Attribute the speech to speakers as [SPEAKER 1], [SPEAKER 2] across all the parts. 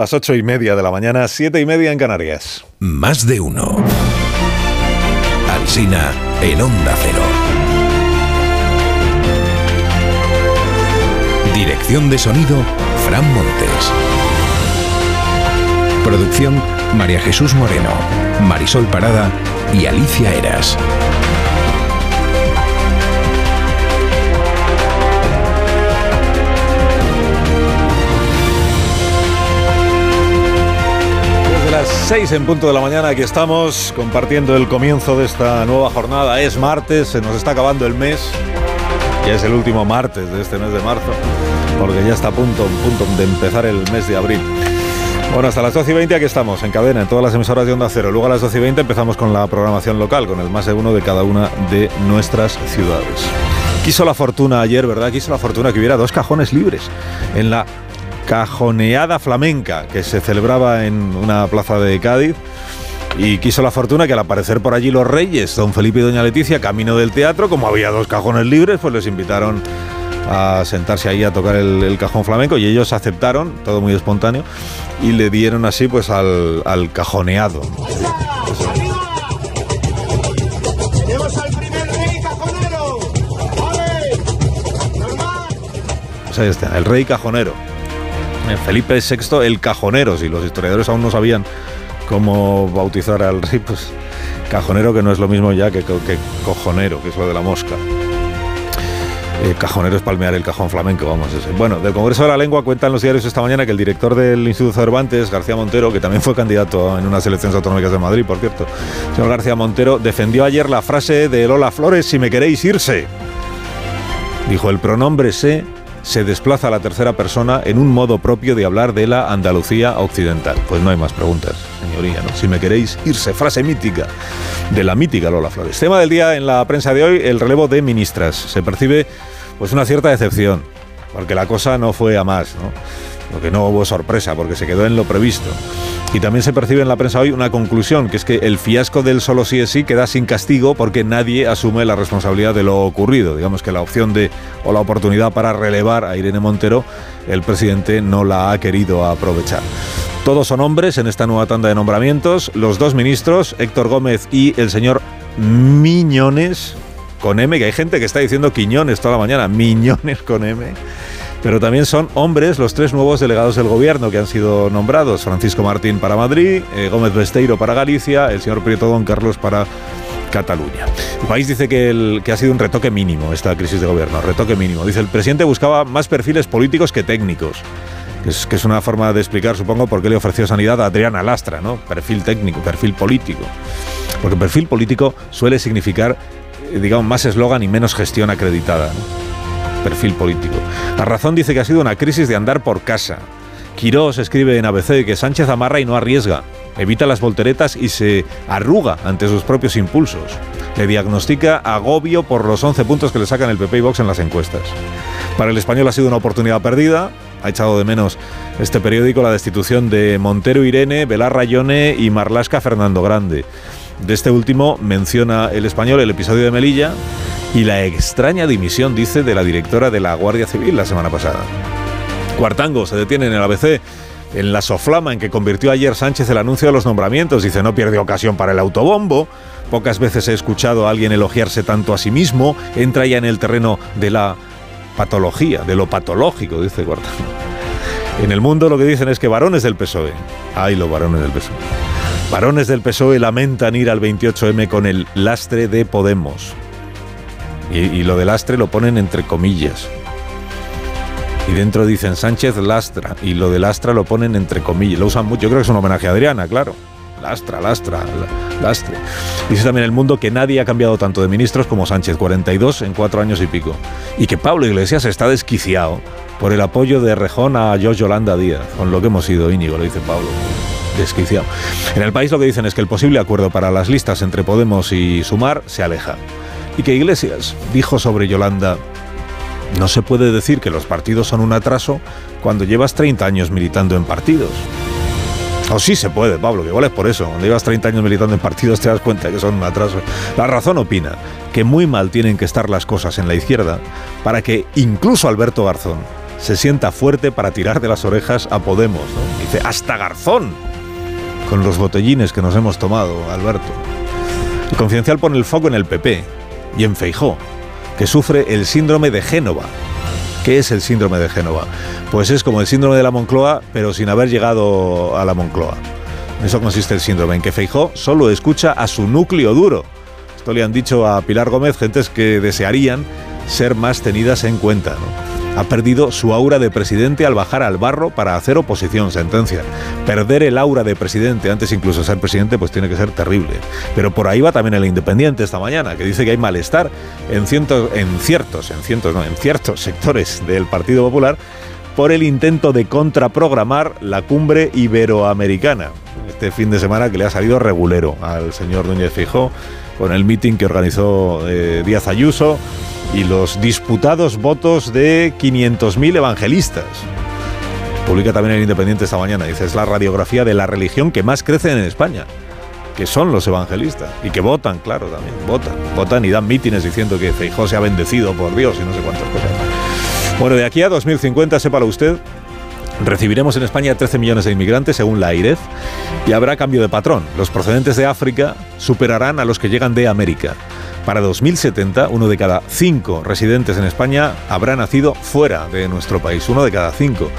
[SPEAKER 1] Las ocho y media de la mañana, siete y media en Canarias.
[SPEAKER 2] Más de uno. Alsina en Onda Cero. Dirección de sonido, Fran Montes. Producción, María Jesús Moreno, Marisol Parada y Alicia Eras.
[SPEAKER 1] Desde las seis en punto de la mañana aquí estamos compartiendo el comienzo de esta nueva jornada. Es martes, se nos está acabando el mes. Ya es el último martes de este mes de marzo, porque ya está a punto, punto de empezar el mes de abril. Bueno, hasta las 12 y 20 aquí estamos, en cadena, en todas las emisoras de Onda Cero. Luego a las 12 y 20 empezamos con la programación local, con el más de uno de cada una de nuestras ciudades. Quiso la fortuna ayer, ¿verdad? Quiso la fortuna que hubiera dos cajones libres en la cajoneada flamenca que se celebraba en una plaza de Cádiz. Y quiso la fortuna que al aparecer por allí los reyes, don Felipe y doña Leticia, camino del teatro, como había dos cajones libres, pues les invitaron a sentarse ahí a tocar el, cajón flamenco y ellos aceptaron, todo muy espontáneo, y le dieron así pues al, al cajoneado. Pues ahí está, el rey cajonero. Felipe VI, el cajonero, si los historiadores aún no sabían cómo bautizar al rey, pues cajonero que no es lo mismo ya que, cojonero, que es lo de la mosca. Eh, cajonero es palmear el cajón flamenco, vamos. Ese. Bueno, del Congreso de la Lengua cuentan los diarios esta mañana que el director del Instituto Cervantes, García Montero, que también fue candidato en unas elecciones autonómicas de Madrid, por cierto, señor García Montero, defendió ayer la frase de Lola Flores, si me queréis irse. Dijo, el pronombre se se desplaza a la tercera persona en un modo propio de hablar de la Andalucía occidental. Pues no hay más preguntas, señoría, ¿no? Si me queréis irse, frase mítica de la mítica Lola Flores. Tema del día en la prensa de hoy, el relevo de ministras. Se percibe pues una cierta decepción, porque la cosa no fue a más, ¿no? Porque no hubo sorpresa, porque se quedó en lo previsto. Y también se percibe en la prensa hoy una conclusión, que es que el fiasco del solo sí es sí queda sin castigo porque nadie asume la responsabilidad de lo ocurrido. Digamos que la opción de o la oportunidad para relevar a Irene Montero, el presidente no la ha querido aprovechar. Todos son hombres en esta nueva tanda de nombramientos. Los dos ministros, Héctor Gómez y el señor Miñones, con M, que hay gente que está diciendo Quiñones toda la mañana, Miñones con M. Pero también son hombres los tres nuevos delegados del gobierno que han sido nombrados. Francisco Martín para Madrid, eh, Gómez Besteiro para Galicia, el señor Prieto Don Carlos para Cataluña. El país dice que, el, que ha sido un retoque mínimo esta crisis de gobierno, retoque mínimo. Dice, el presidente buscaba más perfiles políticos que técnicos. Que es, que es una forma de explicar, supongo, por qué le ofreció sanidad a Adriana Lastra, ¿no? Perfil técnico, perfil político. Porque perfil político suele significar, eh, digamos, más eslogan y menos gestión acreditada. ¿no? Perfil político. La razón dice que ha sido una crisis de andar por casa. Quirós escribe en ABC que Sánchez amarra y no arriesga, evita las volteretas y se arruga ante sus propios impulsos. Le diagnostica agobio por los 11 puntos que le sacan el PP y Vox en las encuestas. Para el español ha sido una oportunidad perdida. Ha echado de menos este periódico la destitución de Montero Irene, Velar Rayone y Marlasca Fernando Grande. De este último menciona el español el episodio de Melilla y la extraña dimisión, dice, de la directora de la Guardia Civil la semana pasada. Cuartango se detiene en el ABC en la soflama en que convirtió ayer Sánchez el anuncio de los nombramientos. Dice, no pierde ocasión para el autobombo. Pocas veces he escuchado a alguien elogiarse tanto a sí mismo. Entra ya en el terreno de la patología, de lo patológico, dice Cuartango. En el mundo lo que dicen es que varones del PSOE, ay los varones del PSOE, varones del PSOE lamentan ir al 28M con el lastre de Podemos. Y, lo de lastre lo ponen entre comillas. Y dentro dicen Sánchez lastra. Y lo de lastra lo ponen entre comillas. Lo usan mucho. Yo creo que es un homenaje a Adriana, claro. Lastra, lastra, lastre. Dice también el mundo que nadie ha cambiado tanto de ministros como Sánchez, 42 en cuatro años y pico. Y que Pablo Iglesias está desquiciado por el apoyo de Rejón a George Yolanda Díaz, con lo que hemos ido, Íñigo, lo dice Pablo. Desquiciado. En el país lo que dicen es que el posible acuerdo para las listas entre Podemos y Sumar se aleja y que Iglesias dijo sobre Yolanda, no se puede decir que los partidos son un atraso cuando llevas 30 años militando en partidos. O sí se puede, Pablo, que igual es por eso. Cuando llevas 30 años militando en partidos te das cuenta que son un atraso. La razón opina que muy mal tienen que estar las cosas en la izquierda para que incluso Alberto Garzón se sienta fuerte para tirar de las orejas a Podemos. Dice, hasta Garzón, con los botellines que nos hemos tomado, Alberto. El confidencial pone el foco en el PP y en Feijó, que sufre el síndrome de Génova. ¿Qué es el síndrome de Génova? Pues es como el síndrome de la Moncloa, pero sin haber llegado a la Moncloa. Eso consiste el síndrome, en que Feijó solo escucha a su núcleo duro. Esto le han dicho a Pilar Gómez gentes que desearían ser más tenidas en cuenta. Ha perdido su aura de presidente al bajar al barro para hacer oposición, sentencia. Perder el aura de presidente antes incluso de ser presidente pues tiene que ser terrible. Pero por ahí va también el Independiente esta mañana, que dice que hay malestar en, cientos, en ciertos, en cientos, no, en ciertos sectores del Partido Popular por el intento de contraprogramar la cumbre iberoamericana. Este fin de semana que le ha salido regulero al señor Núñez Fijó con el meeting que organizó eh, Díaz Ayuso y los disputados votos de 500.000 evangelistas. Publica también el Independiente esta mañana, dice, es la radiografía de la religión que más crece en España, que son los evangelistas, y que votan, claro, también, votan, votan y dan mítines diciendo que Feijó se ha bendecido por Dios y no sé cuántas cosas. Bueno, de aquí a 2050, sépalo usted, Recibiremos en España 13 millones de inmigrantes, según la AIREF, y habrá cambio de patrón. Los procedentes de África superarán a los que llegan de América. Para 2070, uno de cada cinco residentes en España habrá nacido fuera de nuestro país. Uno de cada cinco.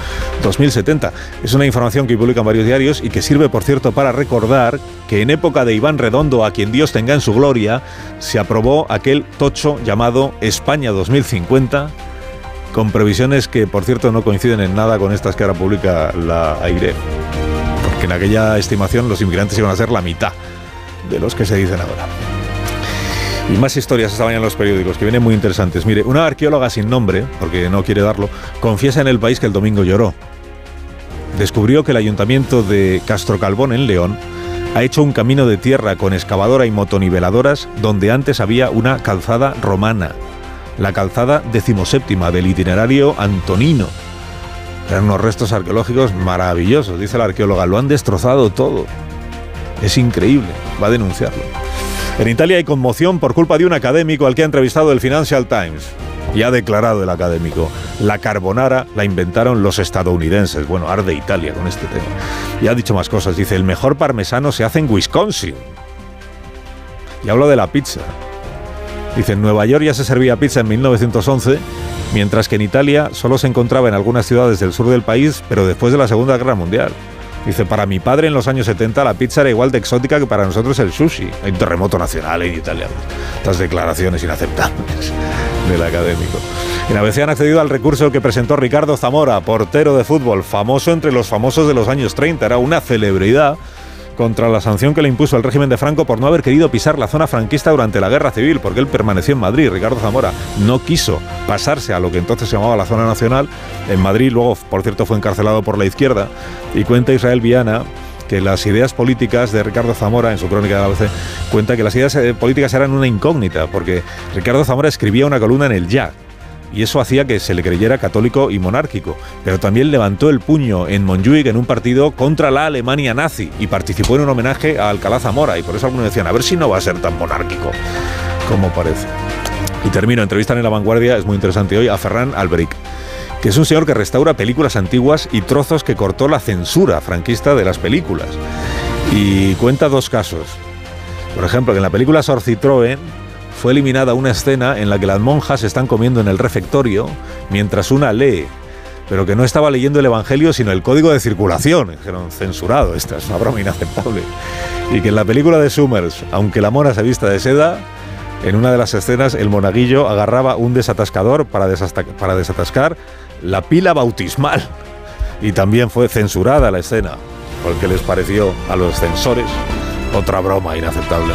[SPEAKER 1] 2070. Es una información que publican varios diarios y que sirve, por cierto, para recordar que en época de Iván Redondo, a quien Dios tenga en su gloria, se aprobó aquel tocho llamado España 2050 con previsiones que, por cierto, no coinciden en nada con estas que ahora publica la AIRE. Porque en aquella estimación los inmigrantes iban a ser la mitad de los que se dicen ahora. Y más historias esta mañana en los periódicos que vienen muy interesantes. Mire, una arqueóloga sin nombre, porque no quiere darlo, confiesa en el país que el domingo lloró. Descubrió que el ayuntamiento de Castro Calvón, en León, ha hecho un camino de tierra con excavadora y motoniveladoras donde antes había una calzada romana la calzada decimoséptima del itinerario antonino. Eran unos restos arqueológicos maravillosos, dice la arqueóloga, lo han destrozado todo. Es increíble, va a denunciarlo. En Italia hay conmoción por culpa de un académico al que ha entrevistado el Financial Times. Y ha declarado el académico, la carbonara la inventaron los estadounidenses. Bueno, arde Italia con este tema. Y ha dicho más cosas, dice, el mejor parmesano se hace en Wisconsin. Y habla de la pizza. Dice, en Nueva York ya se servía pizza en 1911, mientras que en Italia solo se encontraba en algunas ciudades del sur del país, pero después de la Segunda Guerra Mundial. Dice, para mi padre en los años 70 la pizza era igual de exótica que para nosotros el sushi. Hay un terremoto nacional en Italia. Estas declaraciones inaceptables del académico. En ABC han accedido al recurso que presentó Ricardo Zamora, portero de fútbol, famoso entre los famosos de los años 30. Era una celebridad contra la sanción que le impuso el régimen de Franco por no haber querido pisar la zona franquista durante la guerra civil, porque él permaneció en Madrid. Ricardo Zamora no quiso pasarse a lo que entonces se llamaba la zona nacional en Madrid, luego, por cierto, fue encarcelado por la izquierda. Y cuenta Israel Viana que las ideas políticas de Ricardo Zamora, en su crónica de la ABC, cuenta que las ideas eh, políticas eran una incógnita, porque Ricardo Zamora escribía una columna en el Ya, y eso hacía que se le creyera católico y monárquico. Pero también levantó el puño en Montjuic en un partido contra la Alemania nazi y participó en un homenaje a Alcalá Zamora y por eso algunos decían, a ver si no va a ser tan monárquico como parece. Y termino, entrevista en La Vanguardia, es muy interesante hoy, a Ferran Alberic, que es un señor que restaura películas antiguas y trozos que cortó la censura franquista de las películas. Y cuenta dos casos. Por ejemplo, que en la película Sor Citroën, fue eliminada una escena en la que las monjas están comiendo en el refectorio mientras una lee, pero que no estaba leyendo el Evangelio sino el código de circulación. Dijeron, censurado, esta es una broma inaceptable. Y que en la película de Summers, aunque la mona se vista de seda, en una de las escenas el monaguillo agarraba un desatascador para, para desatascar la pila bautismal. Y también fue censurada la escena, porque les pareció a los censores otra broma inaceptable.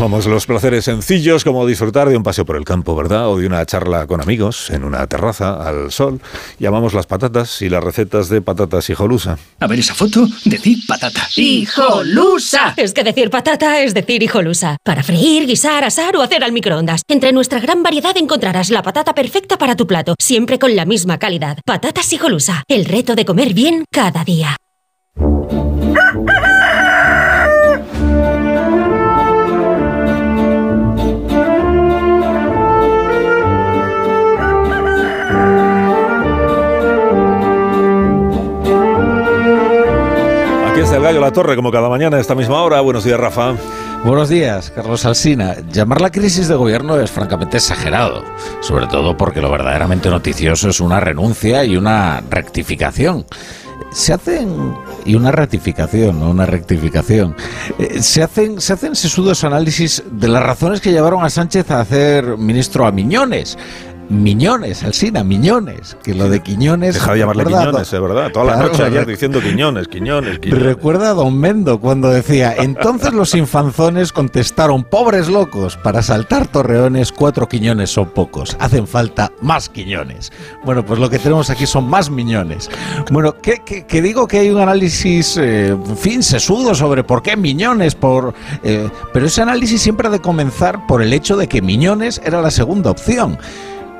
[SPEAKER 1] Vamos, los placeres sencillos como disfrutar de un paseo por el campo, ¿verdad? O de una charla con amigos en una terraza al sol. Llamamos las patatas y las recetas de patatas hijolusa.
[SPEAKER 3] A ver esa foto, decir patata.
[SPEAKER 4] ¡Hijolusa! Es que decir patata es decir hijolusa. Para freír, guisar, asar o hacer al microondas. Entre nuestra gran variedad encontrarás la patata perfecta para tu plato, siempre con la misma calidad. Patatas hijolusa. El reto de comer bien cada día.
[SPEAKER 1] Gallo La Torre, como cada mañana a esta misma hora. Buenos días, Rafa.
[SPEAKER 5] Buenos días, Carlos Alsina. Llamar la crisis de gobierno es francamente exagerado, sobre todo porque lo verdaderamente noticioso es una renuncia y una rectificación. Se hacen y una ratificación, no una rectificación. Eh, se hacen se hacen sesudos análisis de las razones que llevaron a Sánchez a hacer ministro a Miñones. Miñones, Alsina, Miñones, que lo de Quiñones.
[SPEAKER 1] Deja de llamarle Quiñones, es verdad. Toda la
[SPEAKER 5] Claro,
[SPEAKER 1] noche ayer diciendo Quiñones, Quiñones, Quiñones.
[SPEAKER 5] Recuerda a Don Mendo cuando decía, entonces los infanzones contestaron, pobres locos, para saltar torreones cuatro quiñones son pocos, hacen falta más quiñones. Bueno, pues lo que tenemos aquí son más miñones. Bueno, que, que- que digo que hay un análisis, eh, en fin, sesudo sobre por qué miñones, por, eh, pero ese análisis siempre ha de comenzar por el hecho de que miñones era la segunda opción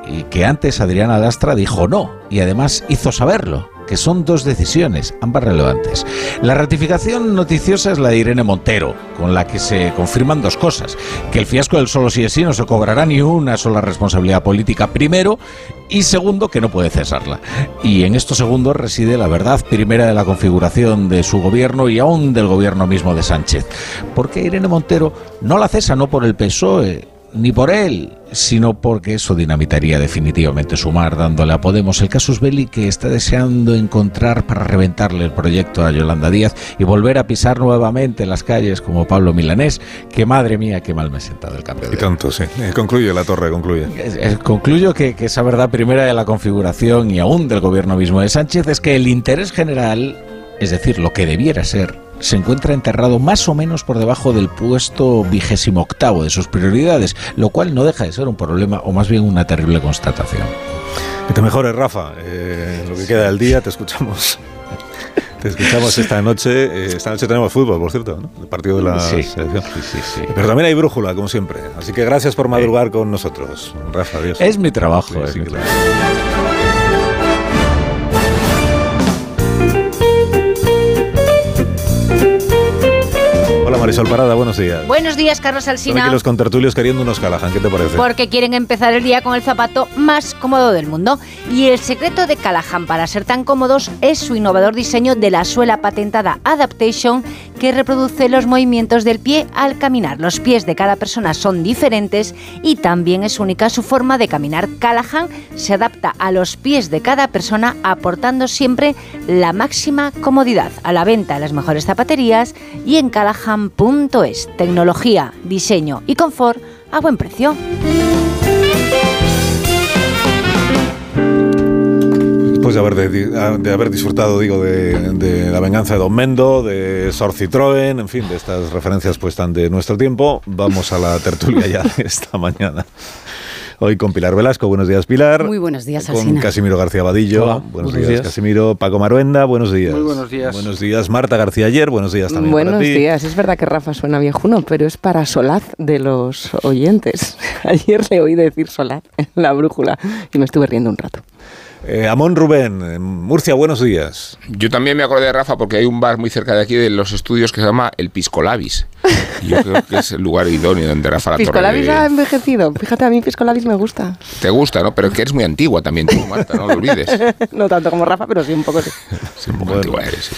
[SPEAKER 5] y que antes Adriana Lastra dijo no y además hizo saberlo, que son dos decisiones, ambas relevantes. La ratificación noticiosa es la de Irene Montero, con la que se confirman dos cosas, que el fiasco del solo sí es sí no se cobrará ni una sola responsabilidad política primero y segundo que no puede cesarla. Y en estos segundos reside la verdad primera de la configuración de su gobierno y aún del gobierno mismo de Sánchez. Porque Irene Montero no la cesa no por el PSOE, ni por él, sino porque eso dinamitaría definitivamente sumar, dándole a Podemos el casus belli que está deseando encontrar para reventarle el proyecto a Yolanda Díaz y volver a pisar nuevamente las calles como Pablo Milanés, que madre mía, qué mal me he sentado el cambio
[SPEAKER 1] Y tanto, sí. Eh, concluye La Torre, concluye.
[SPEAKER 5] Concluyo que, que esa verdad primera de la configuración y aún del gobierno mismo de Sánchez es que el interés general, es decir, lo que debiera ser, se encuentra enterrado más o menos por debajo del puesto vigésimo octavo de sus prioridades, lo cual no deja de ser un problema o más bien una terrible constatación.
[SPEAKER 1] Que te mejores, Rafa. Eh, lo que queda del día, te escuchamos. Te escuchamos esta noche. Eh, esta noche tenemos fútbol, por cierto, ¿no? El partido de la
[SPEAKER 5] Sí.
[SPEAKER 1] selección.
[SPEAKER 5] Sí, sí, sí.
[SPEAKER 1] Pero también hay brújula, como siempre. Así que gracias por madrugar con nosotros. Rafa, adiós.
[SPEAKER 5] Es mi trabajo.
[SPEAKER 1] Sí,
[SPEAKER 5] es mi
[SPEAKER 1] claro.
[SPEAKER 5] trabajo.
[SPEAKER 1] Marisol Parada, buenos días.
[SPEAKER 6] Buenos días, Carlos Alsina.
[SPEAKER 1] los contertulios queriendo unos Callahan, ¿qué te parece?
[SPEAKER 6] Porque quieren empezar el día con el zapato más cómodo del mundo. Y el secreto de Callahan para ser tan cómodos es su innovador diseño de la suela patentada Adaptation que reproduce los movimientos del pie al caminar. Los pies de cada persona son diferentes y también es única su forma de caminar. Callahan se adapta a los pies de cada persona aportando siempre la máxima comodidad. A la venta en las mejores zapaterías y en callahan.es. Tecnología, diseño y confort a buen precio.
[SPEAKER 1] Después de haber, de, de haber disfrutado, digo, de, de la venganza de Don Mendo, de Sor Citroën, en fin, de estas referencias pues tan de nuestro tiempo, vamos a la tertulia ya de esta mañana. Hoy con Pilar Velasco, buenos días Pilar.
[SPEAKER 7] Muy buenos días,
[SPEAKER 1] Con. Casimiro García Vadillo,
[SPEAKER 5] Hola,
[SPEAKER 1] buenos,
[SPEAKER 5] buenos
[SPEAKER 1] días,
[SPEAKER 5] días.
[SPEAKER 1] Casimiro. Paco Maruenda, buenos días.
[SPEAKER 8] Muy buenos días.
[SPEAKER 1] Buenos días Marta García Ayer, buenos días también
[SPEAKER 7] Buenos
[SPEAKER 1] para ti.
[SPEAKER 7] días. Es verdad que Rafa suena viejuno, pero es para solaz de los oyentes. Ayer le oí decir solaz en la brújula y me estuve riendo un rato.
[SPEAKER 1] Eh, Amón Rubén, en Murcia, buenos días.
[SPEAKER 8] Yo también me acordé de Rafa porque hay un bar muy cerca de aquí de los estudios que se llama El Piscolabis. Y yo creo que es el lugar idóneo donde Rafa la
[SPEAKER 7] Piscolabis ha envejecido. Fíjate, a mí Piscolabis me gusta.
[SPEAKER 8] Te gusta, ¿no? Pero que eres muy antigua también tú, Marta, no lo olvides.
[SPEAKER 7] No tanto como Rafa, pero sí un poco. sí.
[SPEAKER 8] Sí, un poco antigua eres. sí.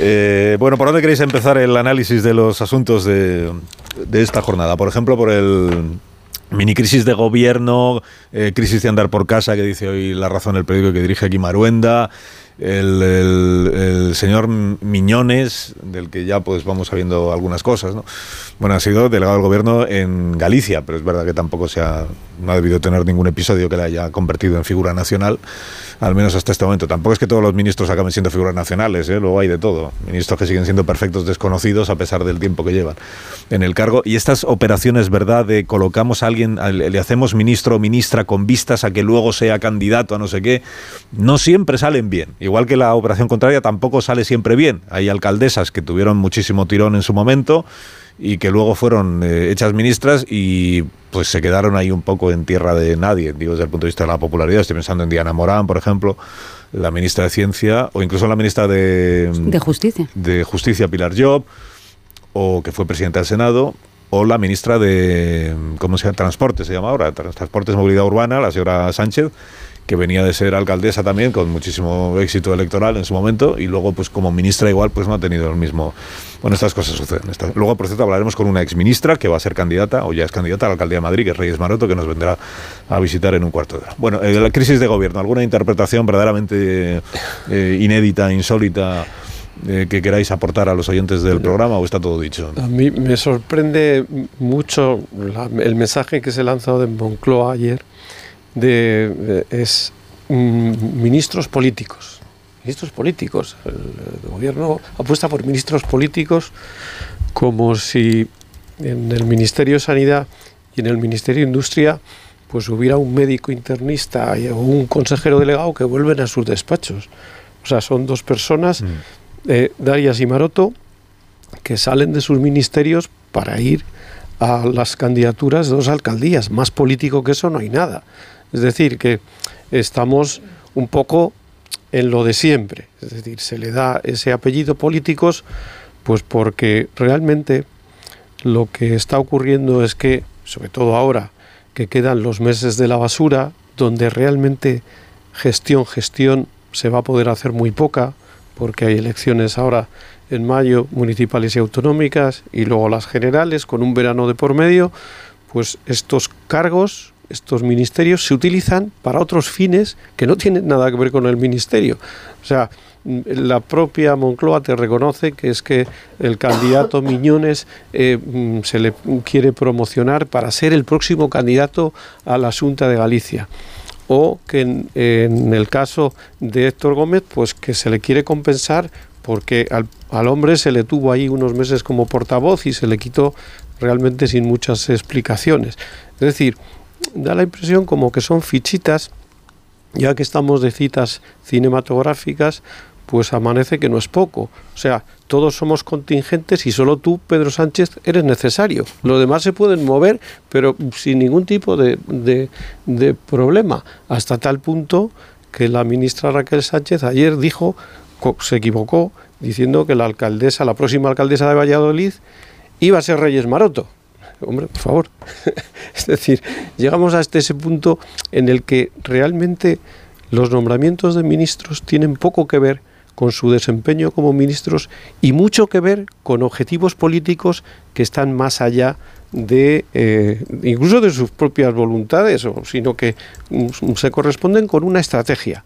[SPEAKER 1] Eh, bueno, ¿por dónde queréis empezar el análisis de los asuntos de, de esta jornada? Por ejemplo, por el mini crisis de gobierno, eh, crisis de andar por casa, que dice hoy La Razón, el periódico que dirige aquí Maruenda. el, señor Miñones, del que ya pues vamos sabiendo algunas cosas, ¿no? Bueno, ha sido delegado del gobierno en Galicia, pero es verdad que tampoco se ha, no ha debido tener ningún episodio que le haya convertido en figura nacional, al menos hasta este momento. Tampoco es que todos los ministros acaben siendo figuras nacionales, ¿eh? luego hay de todo. Ministros que siguen siendo perfectos desconocidos a pesar del tiempo que llevan en el cargo. Y estas operaciones, ¿verdad?, de colocamos a alguien, al- le hacemos ministro o ministra con vistas a que luego sea candidato a no sé qué, no siempre salen bien. Igual que la operación contraria tampoco sale siempre bien. Hay alcaldesas que tuvieron muchísimo tirón en su momento y que luego fueron eh, hechas ministras y pues se quedaron ahí un poco en tierra de nadie, digo desde el punto de vista de la popularidad. Estoy pensando en Diana Morán, por ejemplo, la ministra de Ciencia, o incluso la ministra de,
[SPEAKER 9] De justicia.
[SPEAKER 1] de Justicia, Pilar Job, o que fue presidenta del Senado, o la ministra de ¿cómo se llama? Transporte, se llama ahora, Trans- Transportes Movilidad Urbana, la señora Sánchez, que venía de ser alcaldesa también, con muchísimo éxito electoral en su momento, y luego, pues como ministra igual, pues no ha tenido el mismo... Bueno, estas cosas suceden. Luego, por cierto, hablaremos con una exministra que va a ser candidata, o ya es candidata a la alcaldía de Madrid, que es Reyes Maroto, que nos vendrá a visitar en un cuarto de hora. Bueno, eh, la crisis de gobierno, ¿alguna interpretación verdaderamente eh, inédita, insólita, eh, que queráis aportar a los oyentes del programa, o está todo dicho?
[SPEAKER 10] A mí me sorprende mucho la- el mensaje que se lanzado de Moncloa ayer de, de- es mm, ministros políticos. Ministros políticos. El, gobierno apuesta por ministros políticos como si en el Ministerio de Sanidad y en el Ministerio de Industria pues hubiera un médico internista o un consejero delegado que vuelven a sus despachos. O sea, son dos personas, eh, Darias y Maroto, que salen de sus ministerios para ir a las candidaturas de dos alcaldías. Más político que eso no hay nada. Es decir, que estamos un poco en lo de siempre. Es decir, se le da ese apellido políticos pues porque realmente lo que está ocurriendo es que, sobre todo ahora, que quedan los meses de la basura, donde realmente gestión, gestión se va a poder hacer muy poca, porque hay elecciones ahora en mayo, municipales y autonómicas, y luego las generales, con un verano de por medio, pues estos cargos, estos ministerios se utilizan para otros fines que no tienen nada que ver con el ministerio. O sea, mm, la propia Moncloa te reconoce que es que el candidato Miñones eh, mm, se le quiere promocionar para ser el próximo candidato a la Junta de Galicia o que en, en el caso de Héctor Gómez, pues que se le quiere compensar porque al, al hombre se le tuvo ahí unos meses como portavoz y se le quitó realmente sin muchas explicaciones. Es decir, da la impresión como que son fichitas, ya que estamos de citas cinematográficas, pues amanece que no es poco. O sea, todos somos contingentes y solo tú, Pedro Sánchez, eres necesario. Los demás se pueden mover, pero sin ningún tipo de, de- de problema. Hasta tal punto que la ministra Raquel Sánchez ayer dijo, se equivocó, diciendo que la alcaldesa, la próxima alcaldesa de Valladolid, iba a ser Reyes Maroto. Hombre, por favor. es decir, llegamos hasta ese punto en el que realmente los nombramientos de ministros tienen poco que ver con su desempeño como ministros y mucho que ver con objetivos políticos que están más allá de eh, incluso de sus propias voluntades, sino que mm, se corresponden con una estrategia.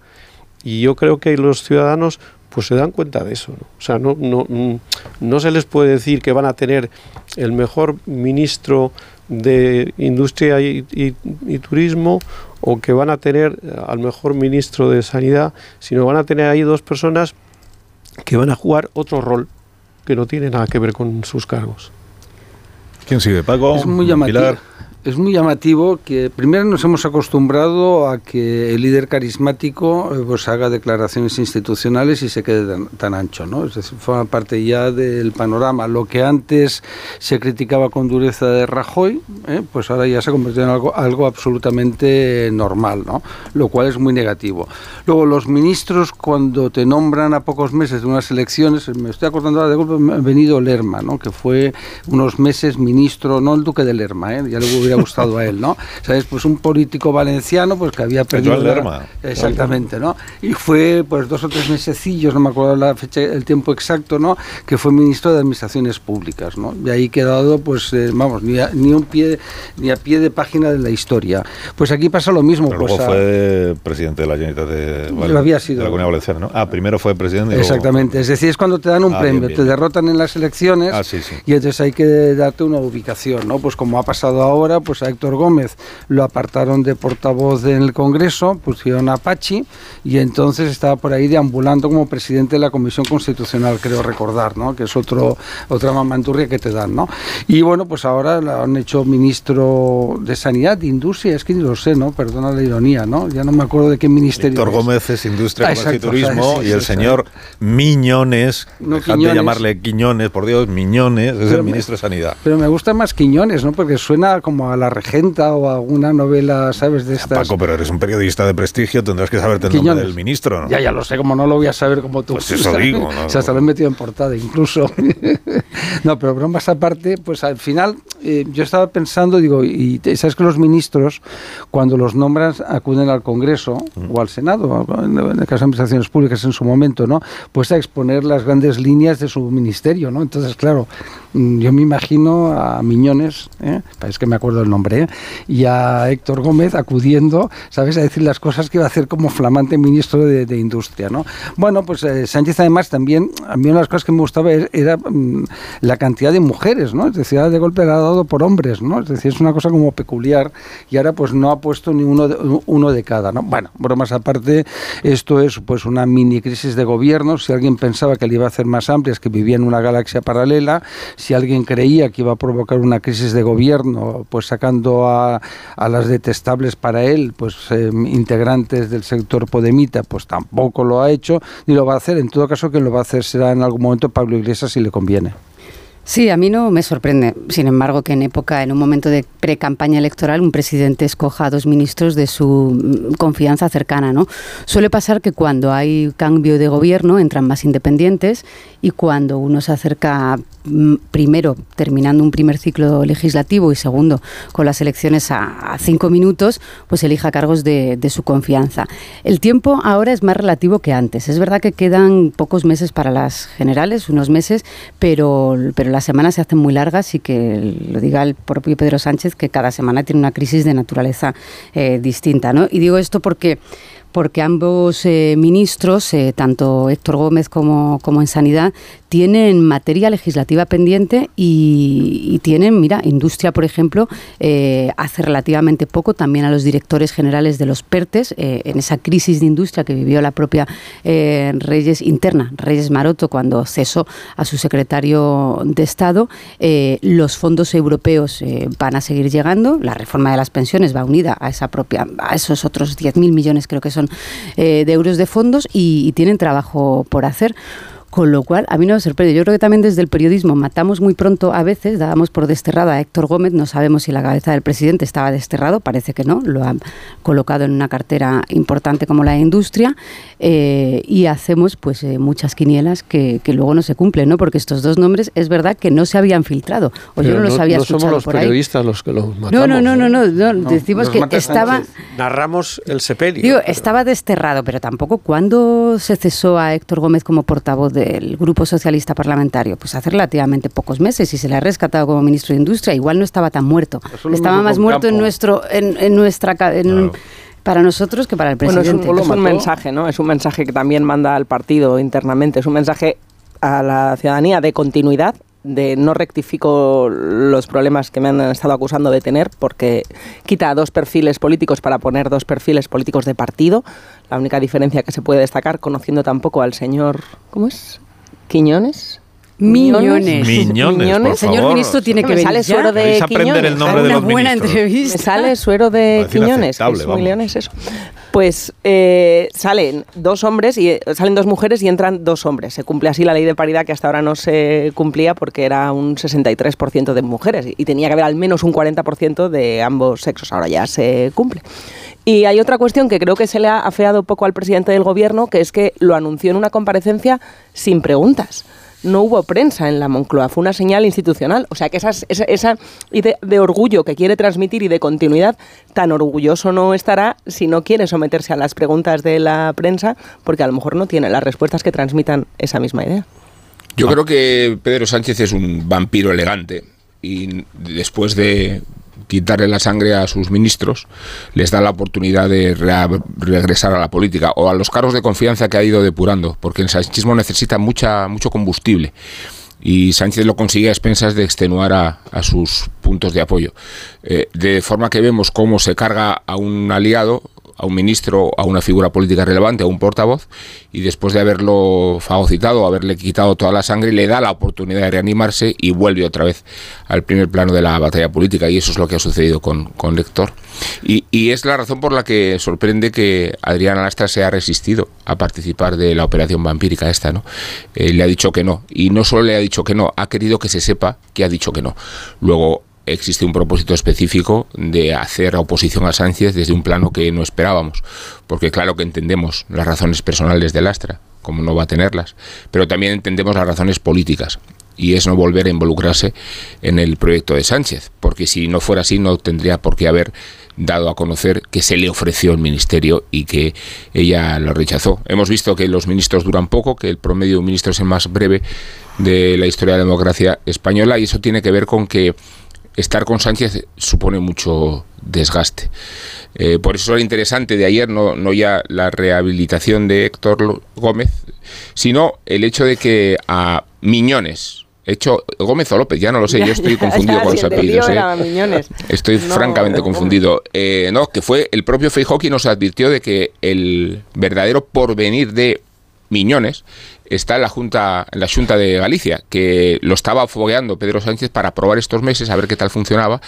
[SPEAKER 10] Y yo creo que los ciudadanos pues se dan cuenta de eso. O sea, no, no, mm, no se les puede decir que van a tener el mejor ministro de Industria y, y- y Turismo o que van a tener eh, al mejor ministro de Sanidad, sino van a tener ahí dos personas que van a jugar otro rol que no tiene nada que ver con sus cargos.
[SPEAKER 1] ¿Quién sigue? Paco.
[SPEAKER 11] Es muy llamativo.
[SPEAKER 1] Pilar.
[SPEAKER 11] Es muy llamativo que primero nos hemos acostumbrado a que el líder carismático eh, pues haga declaraciones institucionales y se quede tan, ancho, ¿no? Es decir, forma parte ya del panorama. Lo que antes se criticaba con dureza de Rajoy, ¿eh? pues ahora ya se ha convertido en algo, algo absolutamente normal, ¿no? Lo cual es muy negativo. Luego, los ministros, cuando te nombran a pocos meses de unas elecciones, me estoy acordando ahora de golpe, venido Lerma, ¿no? Que fue unos meses ministro, no el duque de Lerma, ¿eh? ya le hubiera gustado a él, ¿no? ¿Sabes? Pues un político valenciano pues que había perdido...
[SPEAKER 1] Joan
[SPEAKER 11] la-
[SPEAKER 1] Lerma.
[SPEAKER 11] Exactamente, ¿no? Y fue pues dos o tres mesecillos, no me acuerdo la fecha, el tiempo exacto, ¿no? Que fue ministro de Administraciones Públicas, ¿no? Y ahí quedado, pues, eh, vamos, ni a, ni un pie, ni a pie de página de la historia. Pues aquí pasa lo mismo.
[SPEAKER 1] Pero
[SPEAKER 11] pues,
[SPEAKER 1] luego
[SPEAKER 11] a-
[SPEAKER 1] fue presidente de la Generalitat de,
[SPEAKER 11] Lo había sido.
[SPEAKER 1] de la Comunidad Valenciana, ¿no? Ah, primero fue presidente. luego-
[SPEAKER 11] Exactamente, es decir, es cuando te dan un
[SPEAKER 1] Ah,
[SPEAKER 11] premio,
[SPEAKER 1] bien, bien.
[SPEAKER 11] te derrotan en las elecciones
[SPEAKER 1] Ah, sí, sí.
[SPEAKER 11] y entonces hay que darte una ubicación, ¿no? Pues como ha pasado ahora, pues a Héctor Gómez lo apartaron de portavoz en el Congreso, pusieron a Pachi y entonces estaba por ahí deambulando como presidente de la Comisión Constitucional, creo recordar, ¿no? Que es otro otra mamanturria que te dan, ¿no? Y bueno, pues ahora lo han hecho ministro de Sanidad, de Industria, es que ni lo sé, ¿no? Perdona la ironía, ¿no? Ya no me acuerdo de qué ministerio.
[SPEAKER 1] Víctor
[SPEAKER 11] es.
[SPEAKER 1] Gómez es Industria,
[SPEAKER 11] Ah,
[SPEAKER 1] y Turismo y el señor Miñones,
[SPEAKER 11] No,
[SPEAKER 1] dejad de llamarle Quiñones, por Dios, Miñones, es
[SPEAKER 11] Pero
[SPEAKER 1] el
[SPEAKER 11] me-
[SPEAKER 1] ministro de Sanidad.
[SPEAKER 11] Pero me gusta más Quiñones, ¿no? Porque suena como a La Regenta o a alguna novela, ¿sabes? De estas.
[SPEAKER 1] Paco, pero eres un periodista de prestigio, tendrás que saberte el nombre del ministro, ¿no?
[SPEAKER 11] Ya, ya lo sé, como no lo voy a saber como tú.
[SPEAKER 1] Pues eso digo, ¿no?
[SPEAKER 11] O sea, hasta lo he metido en portada incluso. no, pero bromas aparte, pues al final eh, yo estaba pensando, digo, y sabes que los ministros, cuando los nombran, acuden al Congreso o al Senado, en el caso de administraciones públicas en su momento, ¿no? Pues a exponer las grandes líneas de su ministerio, ¿no? Entonces, claro, mm, yo me imagino a Miñones, ¿eh? es que me acuerdo el nombre, ¿eh? y a Héctor Gómez acudiendo, ¿sabes?, a decir las cosas que iba a hacer como flamante ministro de, Industria, ¿no? Bueno, pues eh, Sánchez además también, a mí una de las cosas que me gustaba era, era, mm, la cantidad de mujeres, ¿no? Es decir, de golpe ha dado por hombres, ¿no? Es decir, es una cosa como peculiar y ahora pues no ha puesto ni uno de, uno de cada, ¿no? Bueno, bromas aparte, esto es pues una mini crisis de gobierno, si alguien pensaba que le iba a hacer más amplia es que vivía en una galaxia paralela, si alguien creía que iba a provocar una crisis de gobierno, pues sacando a, a las detestables para él, pues eh, integrantes del sector Podemita, pues tampoco lo ha hecho, ni lo va a hacer, en todo caso quien lo va a hacer será en algún momento Pablo Iglesias si le conviene.
[SPEAKER 9] Sí, a mí no me sorprende, sin embargo, que en época, en un momento de pre-campaña electoral, un presidente escoja a dos ministros de su mm, confianza cercana, ¿no? Suele pasar que cuando hay cambio de gobierno entran más independientes y cuando uno se acerca mm, primero terminando un primer ciclo legislativo y segundo con las elecciones a, cinco minutos, pues elija cargos de, de su confianza. El tiempo ahora es más relativo que antes. Es verdad que quedan pocos meses para las generales, unos meses, pero, pero las semanas se hacen muy largas y que lo diga el propio Pedro Sánchez que cada semana tiene una crisis de naturaleza eh, distinta. ¿no? Y digo esto porque porque ambos eh, ministros, eh, tanto Héctor Gómez como, como en Sanidad, tienen materia legislativa pendiente y, tienen, mira, industria, por ejemplo, eh, hace relativamente poco también a los directores generales de los PERTES, eh, en esa crisis de industria que vivió la propia eh, Reyes interna, Reyes Maroto, cuando cesó a su secretario de Estado, los fondos europeos van a seguir llegando, la reforma de las pensiones va unida a esa propia, a esos otros 10.000 millones creo que son de euros de fondos y tienen trabajo por hacer. Con lo cual, a mí no me sorprende. Yo creo que también desde el periodismo matamos muy pronto a veces, dábamos por desterrada a Héctor Gómez, no sabemos si la cabeza del presidente estaba desterrado, parece que no, lo han colocado en una cartera importante como la de industria, eh, y hacemos pues eh, muchas quinielas que, que, luego no se cumplen, ¿no? Porque estos dos nombres es verdad que no se habían filtrado, o
[SPEAKER 10] Pero
[SPEAKER 9] yo no, los había
[SPEAKER 10] no
[SPEAKER 9] escuchado
[SPEAKER 10] somos los
[SPEAKER 9] por ahí.
[SPEAKER 10] periodistas los que los matamos.
[SPEAKER 9] No, no, no, no, no, no,
[SPEAKER 10] No,
[SPEAKER 9] decimos que estaba...
[SPEAKER 10] Narramos el sepelio.
[SPEAKER 9] Digo, estaba desterrado, pero tampoco cuando se cesó a Héctor Gómez como portavoz del Grupo Socialista Parlamentario, pues hace relativamente pocos meses y se le ha rescatado como ministro de Industria, igual no estaba tan muerto. Estaba más muerto en nuestro en, en nuestra para nosotros que para el
[SPEAKER 7] Bueno, es
[SPEAKER 9] presidente.
[SPEAKER 7] un, es un mensaje, ¿no? Es un mensaje que también manda al partido internamente. Es un mensaje a la ciudadanía de continuidad, de no rectifico los problemas que me han estado acusando de tener, porque quita dos perfiles políticos para poner dos perfiles políticos de partido. La única diferencia que se puede destacar, conociendo tampoco al señor, ¿cómo es? Quiñones.
[SPEAKER 9] Miñones.
[SPEAKER 1] Miñones, por
[SPEAKER 9] señor
[SPEAKER 1] favor.
[SPEAKER 9] ministro tiene que
[SPEAKER 7] me
[SPEAKER 9] venir
[SPEAKER 7] sale
[SPEAKER 9] ya.
[SPEAKER 7] suero de
[SPEAKER 1] aprender
[SPEAKER 7] Quiñones.
[SPEAKER 1] el nombre de
[SPEAKER 9] Una
[SPEAKER 1] los
[SPEAKER 9] buena
[SPEAKER 1] ministros.
[SPEAKER 9] entrevista.
[SPEAKER 7] Me sale suero de Quiñones, que
[SPEAKER 1] inaceptable,
[SPEAKER 7] es muy
[SPEAKER 1] vamos.
[SPEAKER 7] leones eso. Pues eh, salen dos hombres y salen dos mujeres y entran dos hombres. Se cumple así la ley de paridad que hasta ahora no se cumplía porque era un 63% de mujeres y tenía que haber al menos un 40% de ambos sexos. Ahora ya se cumple. Y hay otra cuestión que creo que se le ha afeado poco al presidente del gobierno, que es que lo anunció en una comparecencia sin preguntas. No hubo prensa en la Moncloa, fue una señal institucional. O sea que esas- esa, esa idea de orgullo que quiere transmitir y de continuidad, tan orgulloso no estará si no quiere someterse a las preguntas de la prensa, porque a lo mejor no tiene las respuestas que transmitan esa misma idea.
[SPEAKER 8] Yo creo que Pedro Sánchez es un vampiro elegante y después de quitarle la sangre a sus ministros, les da la oportunidad de regresar a la política o a los cargos de confianza que ha ido depurando, porque el sanchismo necesita mucha, mucho combustible y Sánchez lo consigue a expensas de extenuar a, a sus puntos de apoyo. Eh, de forma que vemos cómo se carga a un aliado, a un ministro, a una figura política relevante, a un portavoz, y después de haberlo fagocitado, haberle quitado toda la sangre, le da la oportunidad de reanimarse y vuelve otra vez al primer plano de la batalla política. Y eso es lo que ha sucedido con, con Lector. Y, y es la razón por la que sorprende que Adrián Lastra se ha resistido a participar de la operación vampírica esta, ¿no? Eh, le ha dicho que no. Y no solo le ha dicho que no, ha querido que se sepa que ha dicho que no. Luego existe un propósito específico de hacer oposición a Sánchez desde un plano que no esperábamos, porque claro que entendemos las razones personales de Lastra, como no va a tenerlas, pero también entendemos las razones políticas y es no volver a involucrarse en el proyecto de Sánchez, porque si no fuera así no tendría por qué haber dado a conocer que se le ofreció el ministerio y que ella lo rechazó. Hemos visto que los ministros duran poco, que el promedio de un ministro es el más breve de la historia de la democracia española y eso tiene que ver con que estar con Sánchez supone mucho desgaste. Eh, por eso era interesante de ayer, no, no ya la rehabilitación de Héctor Gómez, sino el hecho de que a Miñones, hecho Gómez o López, ya no lo sé, yo estoy confundido con los apellidos. ¿eh? Estoy
[SPEAKER 7] No,
[SPEAKER 8] francamente
[SPEAKER 7] no,
[SPEAKER 8] confundido. Eh, no, que fue el propio Feijóo quien nos advirtió de que el verdadero porvenir de Miñones está en la Junta, en la Junta de Galicia, que lo estaba fogueando Pedro Sánchez para probar estos meses, a ver qué tal funcionaba,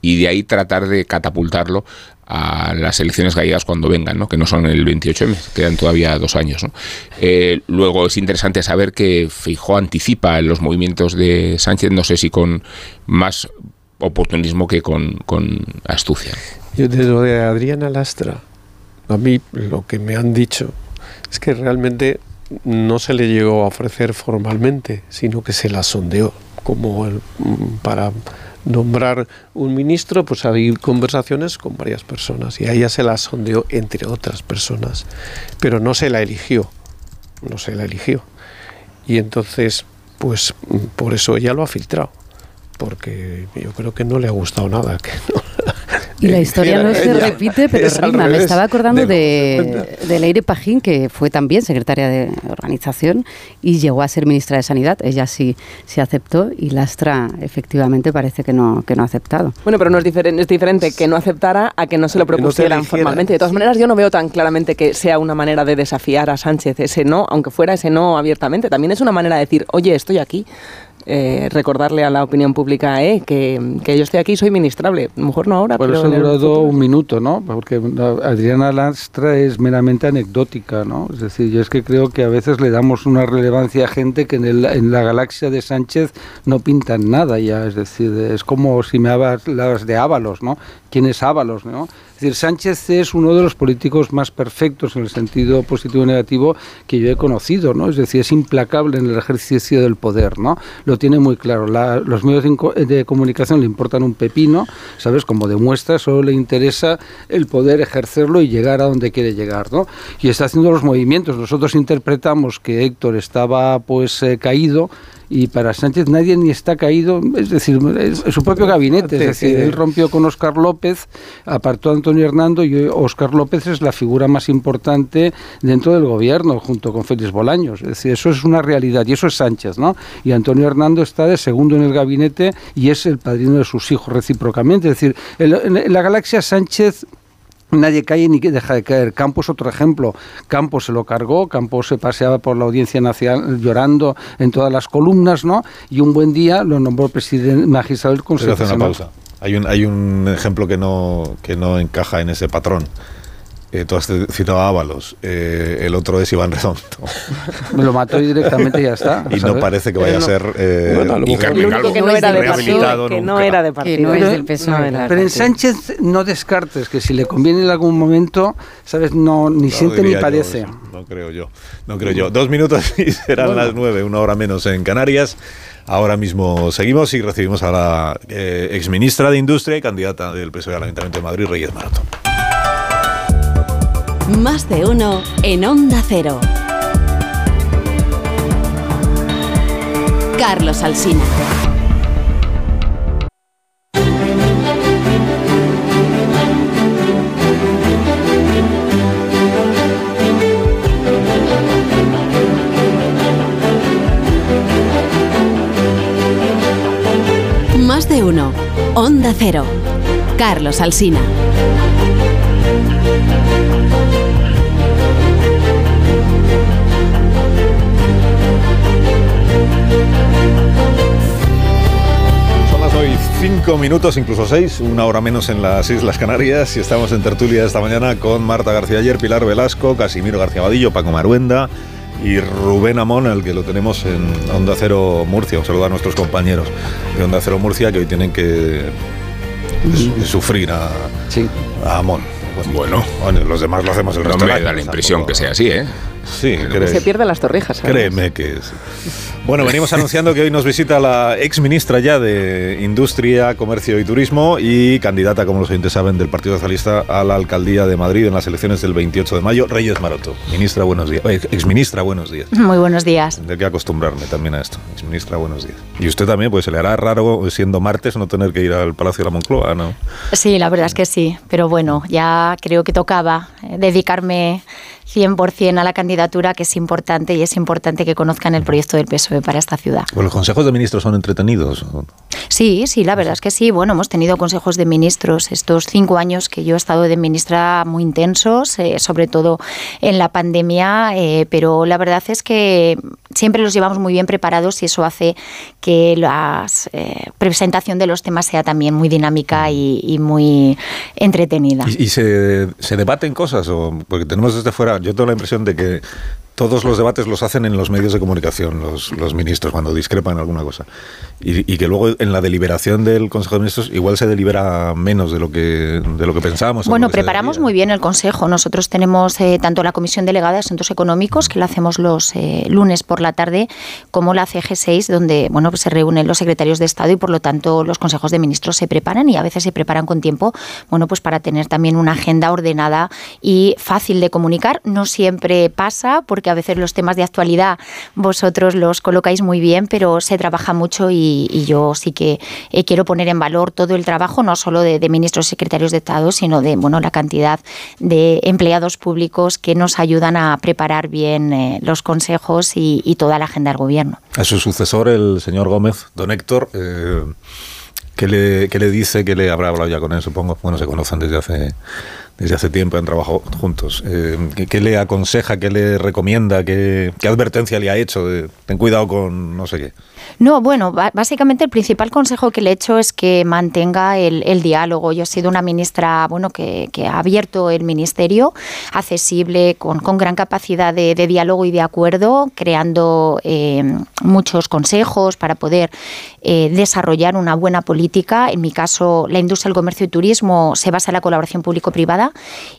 [SPEAKER 8] y de ahí tratar de catapultarlo a las elecciones gallegas cuando vengan, ¿no? que no son el 28M, quedan todavía dos años. ¿no? Eh, luego es interesante saber que Feijóo anticipa los movimientos de Sánchez, no sé si con más oportunismo que con, con astucia.
[SPEAKER 10] Yo de lo de Adriana Lastra, a mí lo que me han dicho es que realmente no se le llegó a ofrecer formalmente, sino que se la sondeó como el- mm, para nombrar un ministro, pues había conversaciones con varias personas y a ella se la sondeó entre otras personas, pero no se la eligió, no se la eligió. Y entonces, pues mm, por eso ella lo ha filtrado, porque yo creo que no le ha gustado nada que no
[SPEAKER 9] Y la historia no se
[SPEAKER 10] Ella-
[SPEAKER 9] repite, pero
[SPEAKER 10] es
[SPEAKER 9] rima. Me estaba acordando
[SPEAKER 10] de
[SPEAKER 9] de, de Leire Pajín, que fue también secretaria de organización y llegó a ser ministra de Sanidad. Ella sí, sí aceptó y Lastra efectivamente parece que no, que no ha aceptado.
[SPEAKER 7] Bueno, pero no es, diferente, es diferente que no aceptara a que no se lo
[SPEAKER 9] no
[SPEAKER 7] propusieran formalmente. De todas maneras, yo no veo tan claramente que sea una manera de desafiar a Sánchez. Ese no, aunque fuera ese no abiertamente, también es una manera de decir, oye, estoy aquí. Eh, recordarle a la opinión pública eh, que, que yo estoy aquí y soy ministrable. A lo mejor no ahora,
[SPEAKER 11] Por
[SPEAKER 7] pero
[SPEAKER 11] eso ha durado un minuto, ¿no? Porque Adriana Lastra es meramente anecdótica, ¿no? Es decir, yo es que creo que a veces le damos una relevancia a gente que en, el- en la galaxia de Sánchez no pintan nada ya. Es decir, es como si me hablas de Ábalos, ¿no? ¿Quién es Ábalos, no? Es decir, Sánchez es uno de los políticos más perfectos en el sentido positivo y negativo que yo he conocido, ¿no? Es decir, es implacable en el ejercicio del poder, ¿no? Lo tiene muy claro. La- los medios de, comunicación le importan un pepino, ¿sabes? Como demuestra, solo le interesa el poder ejercerlo y llegar a donde quiere llegar, ¿no? Y está haciendo los movimientos. Nosotros interpretamos que Héctor estaba, pues, eh, caído y para Sánchez nadie ni está caído, es decir, es su propio gabinete, es decir, él rompió con Óscar López, apartó a Antonio Hernando y hoy Óscar López es la figura más importante dentro del gobierno, junto con Félix Bolaños. Es decir, eso es una realidad y eso es Sánchez, ¿no? Y Antonio Hernando está de segundo en el gabinete y es el padrino de sus hijos recíprocamente. Es decir, en, la- en la galaxia Sánchez Nadie cae ni que deja de caer. Campos otro ejemplo. Campos se lo cargó, Campos se paseaba por la audiencia nacional llorando en todas las columnas, ¿no? Y un buen día lo nombró presidente magistrado del Consejo.
[SPEAKER 1] hacer una
[SPEAKER 11] Nacional.
[SPEAKER 1] pausa. Hay un, hay un ejemplo que no, que no encaja en ese patrón. Eh, tú has citado a Ábalos, eh, el otro es Iván Redondo.
[SPEAKER 11] Me lo mató directamente y ya está.
[SPEAKER 1] y no parece que vaya a ser eh,
[SPEAKER 10] Bueno, lo
[SPEAKER 7] único que no era de partido, que no era de partido.
[SPEAKER 9] no es del PSOE,
[SPEAKER 7] No era de
[SPEAKER 11] Pero en. Sánchez no descartes que si le conviene en algún momento, ¿sabes? No, ni
[SPEAKER 1] No
[SPEAKER 11] siente ni
[SPEAKER 1] yo eso, no creo yo. No creo yo. Dos minutos y serán las nueve, una hora menos en Canarias. Ahora mismo seguimos y recibimos a la eh, exministra de Industria y candidata del PSOE al Ayuntamiento de Madrid, Reyes Maroto.
[SPEAKER 12] Más de uno en Onda Cero. Carlos Alsina. Más de uno. Onda Cero. Carlos Alsina.
[SPEAKER 1] Hoy cinco minutos, incluso seis, una hora menos en las Islas Canarias y estamos en tertulia esta mañana con Marta García Ayer, Pilar Velasco, Casimiro García Vadillo, Paco Maruenda y Rubén Amón, al que lo tenemos en Onda Cero Murcia. Un saludo a nuestros compañeros de Onda Cero Murcia que hoy tienen que sufrir a, a Amón.
[SPEAKER 8] Bueno.
[SPEAKER 1] Bueno, los demás lo hacemos el
[SPEAKER 8] No
[SPEAKER 1] resto
[SPEAKER 8] me
[SPEAKER 1] del
[SPEAKER 8] da la impresión
[SPEAKER 1] tampoco-
[SPEAKER 8] que sea así, ¿eh?
[SPEAKER 1] Sí, crees.
[SPEAKER 7] Se pierden las torrijas. ¿sabes?
[SPEAKER 1] Créeme que es. Bueno, venimos anunciando que hoy nos visita la ex ministra ya de Industria, Comercio y Turismo y candidata, como los oyentes saben, del Partido Socialista a la alcaldía de Madrid en las elecciones del 28 de mayo, Reyes Maroto. Ministra, buenos días. Eh, Exministra, buenos días.
[SPEAKER 13] Muy buenos días.
[SPEAKER 1] Tendré que acostumbrarme también a esto. Exministra, buenos días. Y usted también, pues se le hará raro, siendo martes, no tener que ir al Palacio de la Moncloa, ¿no?
[SPEAKER 13] Sí, la verdad es que sí, pero bueno, ya creo que tocaba eh, dedicarme 100% a la candidatura, que es importante y es importante que conozcan el proyecto del PSOE para esta ciudad.
[SPEAKER 1] Pues los consejos de ministros son entretenidos.
[SPEAKER 13] Sí, sí, la verdad es que sí. Bueno, hemos tenido consejos de ministros estos cinco años que yo he estado de ministra muy intensos, eh, sobre todo en la pandemia, eh, pero la verdad es que siempre los llevamos muy bien preparados y eso hace que la presentación de los temas sea también muy dinámica y, y muy entretenida.
[SPEAKER 1] ¿Y, y se, se debaten cosas? O, porque tenemos desde fuera, yo tengo la impresión de que todos los debates los hacen en los medios de comunicación, los, los ministros, cuando discrepan en alguna cosa. Y, y que luego en la deliberación del Consejo de Ministros igual se delibera menos de lo que, de lo que pensábamos.
[SPEAKER 13] Bueno,
[SPEAKER 1] que
[SPEAKER 13] preparamos muy bien el Consejo. Nosotros tenemos eh, tanto la Comisión Delegada de Asuntos Económicos, que la hacemos los eh, lunes por la tarde, como la CG6, donde bueno, pues se reúnen los secretarios de Estado y por lo tanto los consejos de ministros se preparan y a veces se preparan con tiempo, bueno, pues para tener también una agenda ordenada y fácil de comunicar. No siempre pasa, porque a veces los temas de actualidad vosotros los colocáis muy bien, pero se trabaja mucho y, y yo sí que eh, quiero poner en valor todo el trabajo, no solo de, de ministros y secretarios de Estado, sino de bueno, la cantidad de empleados públicos que nos ayudan a preparar bien eh, los consejos y, y toda la agenda del gobierno.
[SPEAKER 1] A su sucesor, el señor Gómez, don Héctor, eh, ¿qué, le, ¿qué le dice? ¿Qué le habrá hablado ya con él, supongo? Bueno, se conocen desde hace, desde hace tiempo, han trabajado juntos. Eh, ¿qué, le aconseja, qué le recomienda, qué, advertencia le ha hecho? Ten cuidado con no sé qué.
[SPEAKER 13] No, bueno, básicamente el principal consejo que le he hecho es que mantenga el, diálogo. Yo he sido una ministra, bueno, que, ha abierto el ministerio, accesible, con, gran capacidad de, diálogo y de acuerdo, creando eh, muchos consejos para poder eh, desarrollar una buena política. En mi caso, la industria, el comercio y turismo se basa en la colaboración público-privada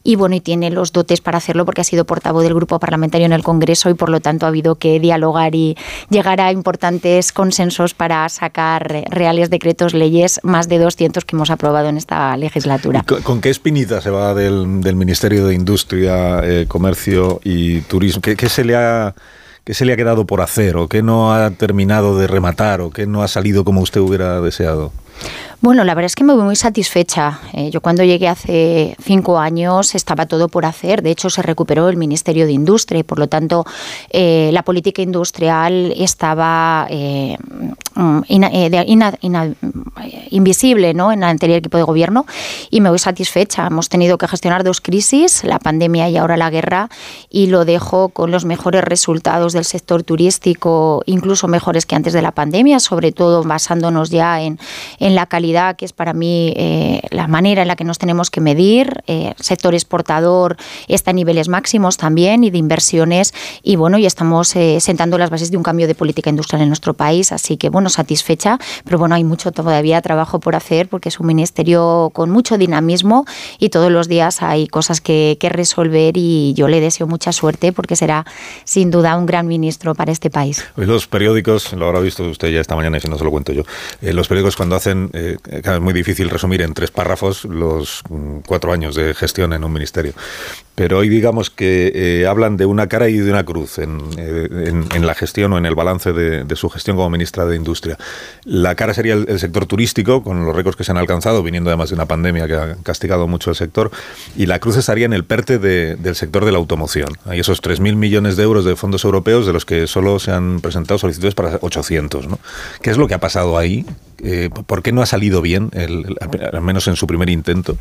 [SPEAKER 13] y bueno, y tiene los dotes para hacerlo porque ha sido portavoz del grupo parlamentario en el Congreso y por lo tanto ha habido que dialogar y llegar a importantes consensos para sacar reales decretos, leyes, más de 200 que hemos aprobado en esta legislatura.
[SPEAKER 1] ¿Con, qué espinita se va del, del Ministerio de Industria, eh, Comercio y Turismo? ¿Qué, qué se le ha, ¿Qué se le ha quedado por hacer? ¿O qué no ha terminado de rematar? ¿O qué no ha salido como usted hubiera deseado?
[SPEAKER 13] Bueno, la verdad es que me voy muy satisfecha. Eh, yo cuando llegué hace cinco años estaba todo por hacer. De hecho, se recuperó el Ministerio de Industria y, por lo tanto, eh, la política industrial estaba eh, eh, invisible ¿no? en el anterior equipo de gobierno y me voy satisfecha. Hemos tenido que gestionar dos crisis, la pandemia y ahora la guerra, y lo dejo con los mejores resultados del sector turístico, incluso mejores que antes de la pandemia, sobre todo basándonos ya en, en la calidad, que es para mí eh, la manera en la que nos tenemos que medir. Eh, sector exportador está a niveles máximos también y de inversiones, y bueno, y estamos eh, sentando las bases de un cambio de política industrial en nuestro país, así que bueno, satisfecha, pero bueno, hay mucho todavía trabajo por hacer porque es un ministerio con mucho dinamismo y todos los días hay cosas que, que resolver y yo le deseo mucha suerte porque será sin duda un gran ministro para este país.
[SPEAKER 1] Hoy los periódicos, lo habrá visto usted ya esta mañana y si no se lo cuento yo, eh, los periódicos cuando hacen, eh, claro, es muy difícil resumir en tres párrafos los mm, cuatro años de gestión en un ministerio. Pero hoy digamos que eh, hablan de una cara y de una cruz en, eh, en- la gestión o en el balance de, su gestión como ministra de Industria. La cara sería el, sector turístico, con los récords que se han alcanzado, viniendo además de una pandemia que ha castigado mucho el sector, y la cruz estaría en el PERTE de- del sector de la automoción. Hay esos 3.000 millones de euros de fondos europeos, de los que solo se han presentado solicitudes para 800. ¿no? ¿Qué es lo que ha pasado ahí? Eh, ¿Por qué no ha salido bien, al menos en su primer intento,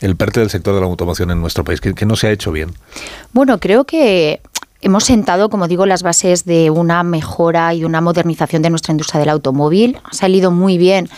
[SPEAKER 1] el PERTE del sector de la automoción en nuestro país? ¿Qué, qué no se ha hecho bien?
[SPEAKER 13] Bueno, creo que hemos sentado, como digo, las bases de una mejora y una modernización de nuestra industria del automóvil. Ha salido muy bien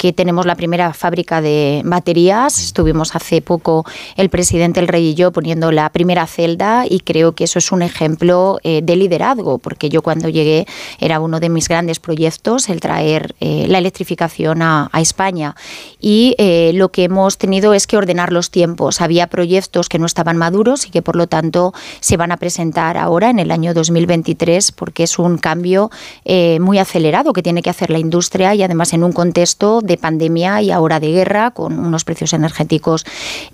[SPEAKER 13] que tenemos la primera fábrica de baterías. Estuvimos hace poco el presidente El Rey y yo poniendo la primera celda y creo que eso es un ejemplo eh, de liderazgo, porque yo cuando llegué era uno de mis grandes proyectos el traer eh, la electrificación a, a España y eh, lo que hemos tenido es que ordenar los tiempos. Había proyectos que no estaban maduros y que por lo tanto se van a presentar ahora en el año 2023 porque es un cambio eh, muy acelerado que tiene que hacer la industria y además en un contexto de pandemia y ahora de guerra con unos precios energéticos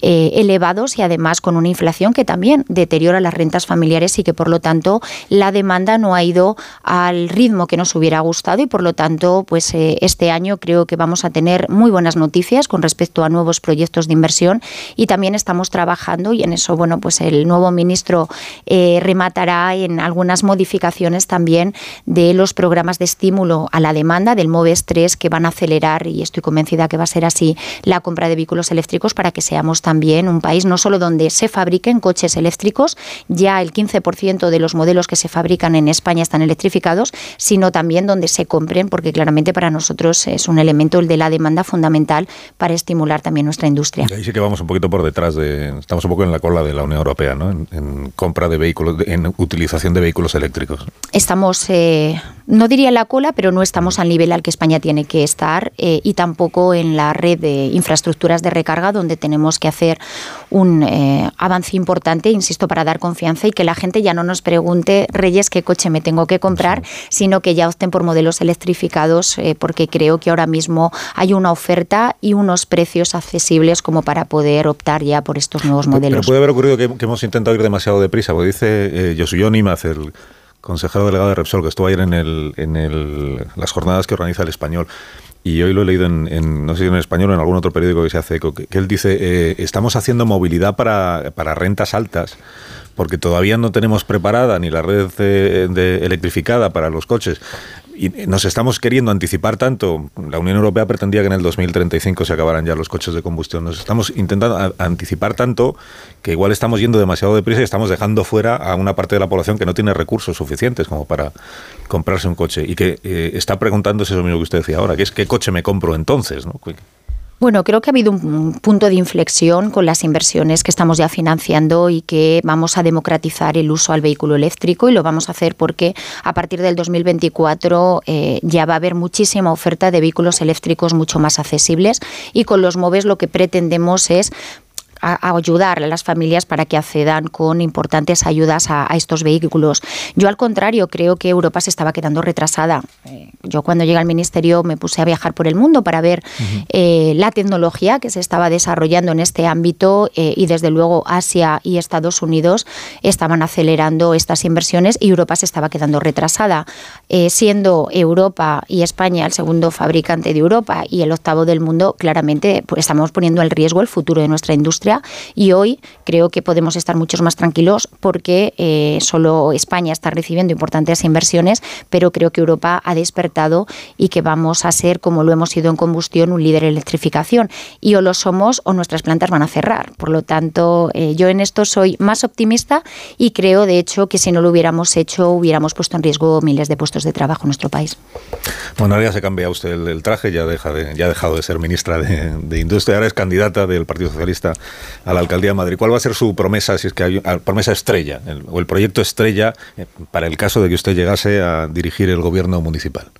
[SPEAKER 13] eh, elevados y además con una inflación que también deteriora las rentas familiares y que por lo tanto la demanda no ha ido al ritmo que nos hubiera gustado y por lo tanto pues eh, este año creo que vamos a tener muy buenas noticias con respecto a nuevos proyectos de inversión y también estamos trabajando y en eso bueno pues el nuevo ministro eh, rematará en algunas modificaciones también de los programas de estímulo a la demanda del MOVES 3 que van a acelerar y estoy convencida que va a ser así la compra de vehículos eléctricos para que seamos también un país no solo donde se fabriquen coches eléctricos, ya el 15% de los modelos que se fabrican en España están electrificados, sino también donde se compren, porque claramente para nosotros es un elemento el de la demanda fundamental para estimular también nuestra industria.
[SPEAKER 1] Ahí sí que vamos un poquito por detrás de. Estamos un poco en la cola de la Unión Europea, ¿no? En, en compra de vehículos, en utilización de vehículos eléctricos.
[SPEAKER 13] Estamos, eh, no diría en la cola, pero no estamos al nivel al que España tiene que estar eh, y tampoco en la red de infraestructuras de recarga donde tenemos que hacer un eh, avance importante, insisto, para dar confianza y que la gente ya no nos pregunte, Reyes, qué coche me tengo que comprar, sino que ya opten por modelos electrificados eh, porque creo que ahora mismo hay una oferta y unos precios accesibles como para poder optar ya por estos nuevos
[SPEAKER 1] Pero
[SPEAKER 13] modelos.
[SPEAKER 1] puede haber ocurrido que, que hemos intentado ir demasiado deprisa, porque dice eh, Yosuyo Nimaz, el consejero delegado de Repsol, que estuvo ayer en, el, en el- las jornadas que organiza el español. Y hoy lo he leído en, no sé si en español o en algún otro periódico que se hace que él dice, eh, estamos haciendo movilidad para, para rentas altas, porque todavía no tenemos preparada ni la red eh, de- electrificada para los coches. Y nos estamos queriendo anticipar tanto. La Unión Europea pretendía que en el 2035 se acabaran ya los coches de combustión. Nos estamos intentando anticipar tanto que igual estamos yendo demasiado deprisa y estamos dejando fuera a una parte de la población que no tiene recursos suficientes como para comprarse un coche y que eh, está preguntándose eso mismo que usted decía ahora, que es qué coche me compro entonces, ¿no?
[SPEAKER 13] Bueno, creo que ha habido un punto de inflexión con las inversiones que estamos ya financiando y que vamos a democratizar el uso al vehículo eléctrico y lo vamos a hacer porque a partir del 2024 eh, ya va a haber muchísima oferta de vehículos eléctricos mucho más accesibles y con los MOVES lo que pretendemos es a, a ayudar a las familias para que accedan con importantes ayudas a, a estos vehículos. Yo al contrario creo que Europa se estaba quedando retrasada. Eh, yo cuando llegué al ministerio me puse a viajar por el mundo para ver eh, la tecnología que se estaba desarrollando en este ámbito eh, y desde luego Asia y Estados Unidos estaban acelerando estas inversiones y Europa se estaba quedando retrasada. Siendo Europa y España el segundo fabricante de Europa y el octavo del mundo, claramente pues, estamos poniendo en riesgo el futuro de nuestra industria Y hoy creo que podemos estar muchos más tranquilos porque eh, solo España está recibiendo importantes inversiones, pero creo que Europa ha despertado y que vamos a ser, como lo hemos sido en combustión, un líder en electrificación. Y o lo somos o nuestras plantas van a cerrar. Por lo tanto, eh, yo en esto soy más optimista y creo, de hecho, que si no lo hubiéramos hecho, hubiéramos puesto en riesgo miles de puestos de trabajo en nuestro país.
[SPEAKER 1] Bueno, ahora ya se cambia usted el, traje, ya, deja de, ya ha dejado de ser ministra de, Industria, ahora es candidata del Partido Socialista a la alcaldía de Madrid. ¿Cuál va a ser su promesa, si es que hay ah, promesa estrella, o el proyecto estrella eh, para el caso de que usted llegase a dirigir el gobierno municipal?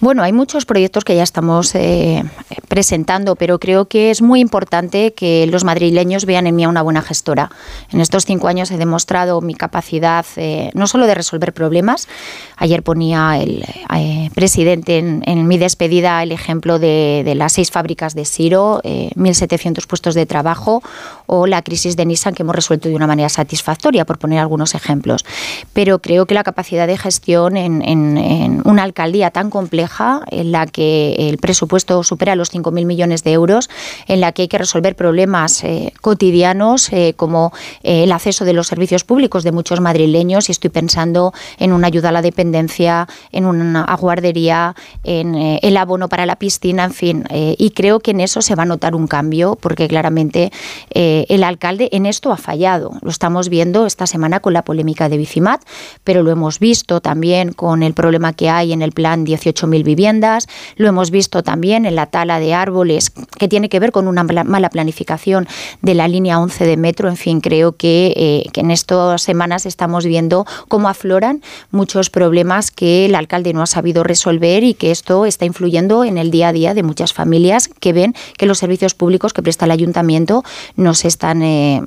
[SPEAKER 13] Bueno, hay muchos proyectos que ya estamos eh, presentando, pero creo que es muy importante que los madrileños vean en mí a una buena gestora. En estos cinco años he demostrado mi capacidad eh, no solo de resolver problemas, ayer ponía el eh, presidente en, mi despedida el ejemplo de, las seis fábricas de Siro, 1.700 puestos de trabajo o la crisis de Nissan que hemos resuelto de una manera satisfactoria, por poner algunos ejemplos. Pero creo que la capacidad de gestión en, una alcaldía tan compleja, en la que el presupuesto supera los 5.000 millones de euros, en la que hay que resolver problemas eh, cotidianos eh, como eh, el acceso de los servicios públicos de muchos madrileños, y estoy pensando en una ayuda a la dependencia, en una guardería, en el abono para la piscina, en fin. y creo que en eso se va a notar un cambio, porque claramente el alcalde en esto ha fallado. Lo estamos viendo esta semana con la polémica de Bicimat, pero lo hemos visto también con el problema que hay en el plan 18.000 viviendas. Lo hemos visto también en la tala de árboles, que tiene que ver con una mala planificación de la línea 11 de metro. En fin, creo eh, que en estas semanas estamos viendo cómo afloran muchos problemas que el alcalde no ha sabido resolver y que esto está influyendo en el día a día de muchas familias que ven que los servicios públicos que presta el ayuntamiento no se están... Eh,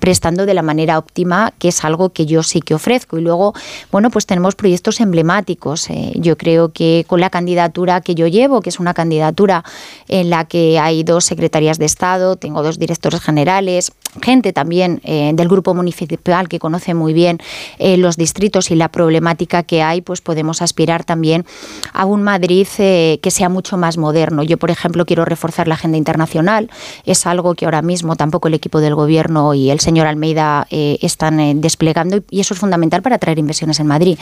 [SPEAKER 13] prestando de la manera óptima, que es algo que yo sí que ofrezco. Y luego, bueno, pues tenemos proyectos emblemáticos. Eh, yo creo que con la candidatura que yo llevo, que es una candidatura en la que hay dos secretarías de Estado, tengo dos directores generales, gente también eh, del grupo municipal que conoce muy bien eh, los distritos y la problemática que hay, pues podemos aspirar también a un Madrid que sea mucho más moderno. Yo, por ejemplo, quiero reforzar la agenda internacional. Es algo que ahora mismo tampoco el equipo del gobierno y el señor Almeida eh, están eh, desplegando y eso es fundamental para atraer inversiones en Madrid.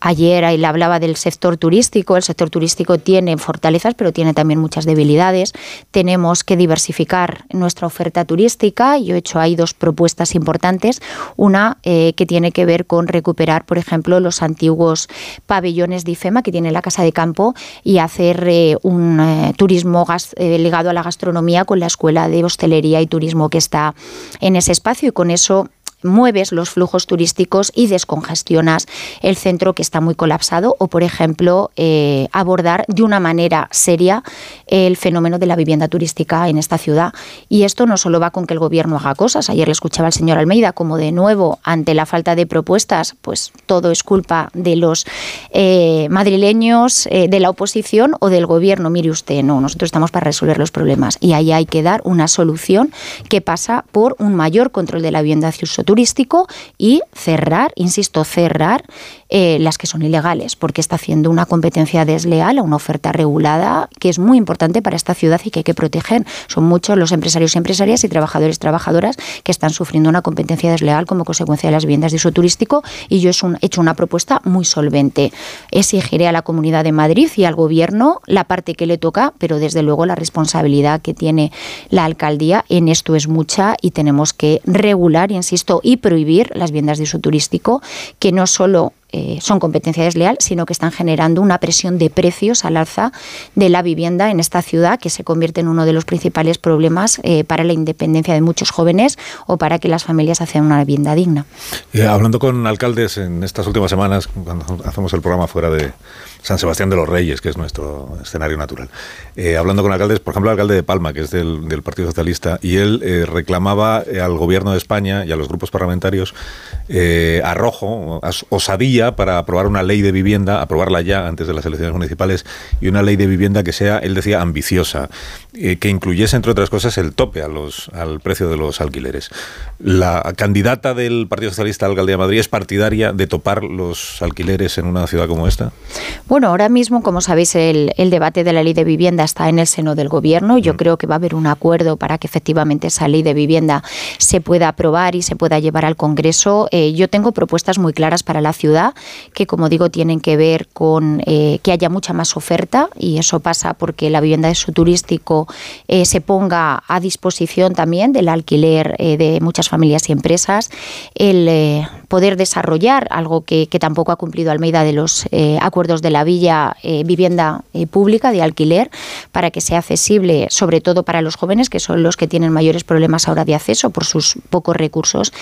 [SPEAKER 13] Ayer él hablaba del sector turístico. El sector turístico tiene fortalezas, pero tiene también muchas debilidades. Tenemos que diversificar nuestra oferta turística. Yo he hecho ahí dos propuestas importantes. Una eh, que tiene que ver con recuperar, por ejemplo, los antiguos pabellones de IFEMA que tiene la Casa de Campo y hacer eh, un eh, turismo ligado a la gastronomía con la Escuela de Hostelería y Turismo que está en ese espacio y con eso mueves los flujos turísticos y descongestionas el centro que está muy colapsado o, por ejemplo, eh, abordar de una manera seria el fenómeno de la vivienda turística en esta ciudad. Y esto no solo va con que el gobierno haga cosas. Ayer le escuchaba al señor Almeida como de nuevo, ante la falta de propuestas, pues todo es culpa de los eh, madrileños, eh, de la oposición o del gobierno. Mire usted, no, nosotros estamos para resolver los problemas y ahí hay que dar una solución que pasa por un mayor control de la vivienda uso turístico y cerrar, insisto, cerrar eh, las que son ilegales, porque está haciendo una competencia desleal a una oferta regulada que es muy importante para esta ciudad y que hay que proteger. Son muchos los empresarios y empresarias y trabajadores y trabajadoras que están sufriendo una competencia desleal como consecuencia de las viviendas de uso turístico y yo he hecho una propuesta muy solvente. Exigiré a la Comunidad de Madrid y al Gobierno la parte que le toca, pero desde luego la responsabilidad que tiene la alcaldía en esto es mucha y tenemos que regular, insisto, y prohibir las viviendas de uso turístico, que no solo eh, son competencia desleal, sino que están generando una presión de precios al alza de la vivienda en esta ciudad, que se convierte en uno de los principales problemas eh, para la independencia de muchos jóvenes o para que las familias hagan una vivienda digna.
[SPEAKER 1] Eh, hablando con alcaldes en estas últimas semanas, cuando hacemos el programa fuera de, San Sebastián de los Reyes, que es nuestro escenario natural. Hablando con alcaldes, por ejemplo, el alcalde de Palma, que es del, Partido Socialista, y él reclamaba al gobierno de España y a los grupos parlamentarios arrojo, osadía día para aprobar una ley de vivienda, aprobarla ya antes de las elecciones municipales, y una ley de vivienda que sea, él decía, ambiciosa, eh, que incluyese, entre otras cosas, el tope a los, al precio de los alquileres. La candidata del Partido Socialista a la Alcaldía de Madrid es partidaria de topar los alquileres en una ciudad como esta.
[SPEAKER 13] Bueno, ahora mismo, como sabéis, el, el debate de la ley de vivienda está en el seno del Gobierno. Yo creo que va a haber un acuerdo para que efectivamente esa ley de vivienda se pueda aprobar y se pueda llevar al Congreso. Eh, yo tengo propuestas muy claras para la ciudad que, como digo, tienen que ver con eh, que haya mucha más oferta y eso pasa porque la vivienda de su turístico eh, se ponga a disposición también del alquiler de muchas familias y empresas. El poder desarrollar algo que, tampoco ha cumplido Almeida de los acuerdos de la villa, vivienda pública de alquiler, para que sea accesible, sobre todo para los jóvenes, que son los que tienen mayores problemas ahora de acceso por sus pocos recursos,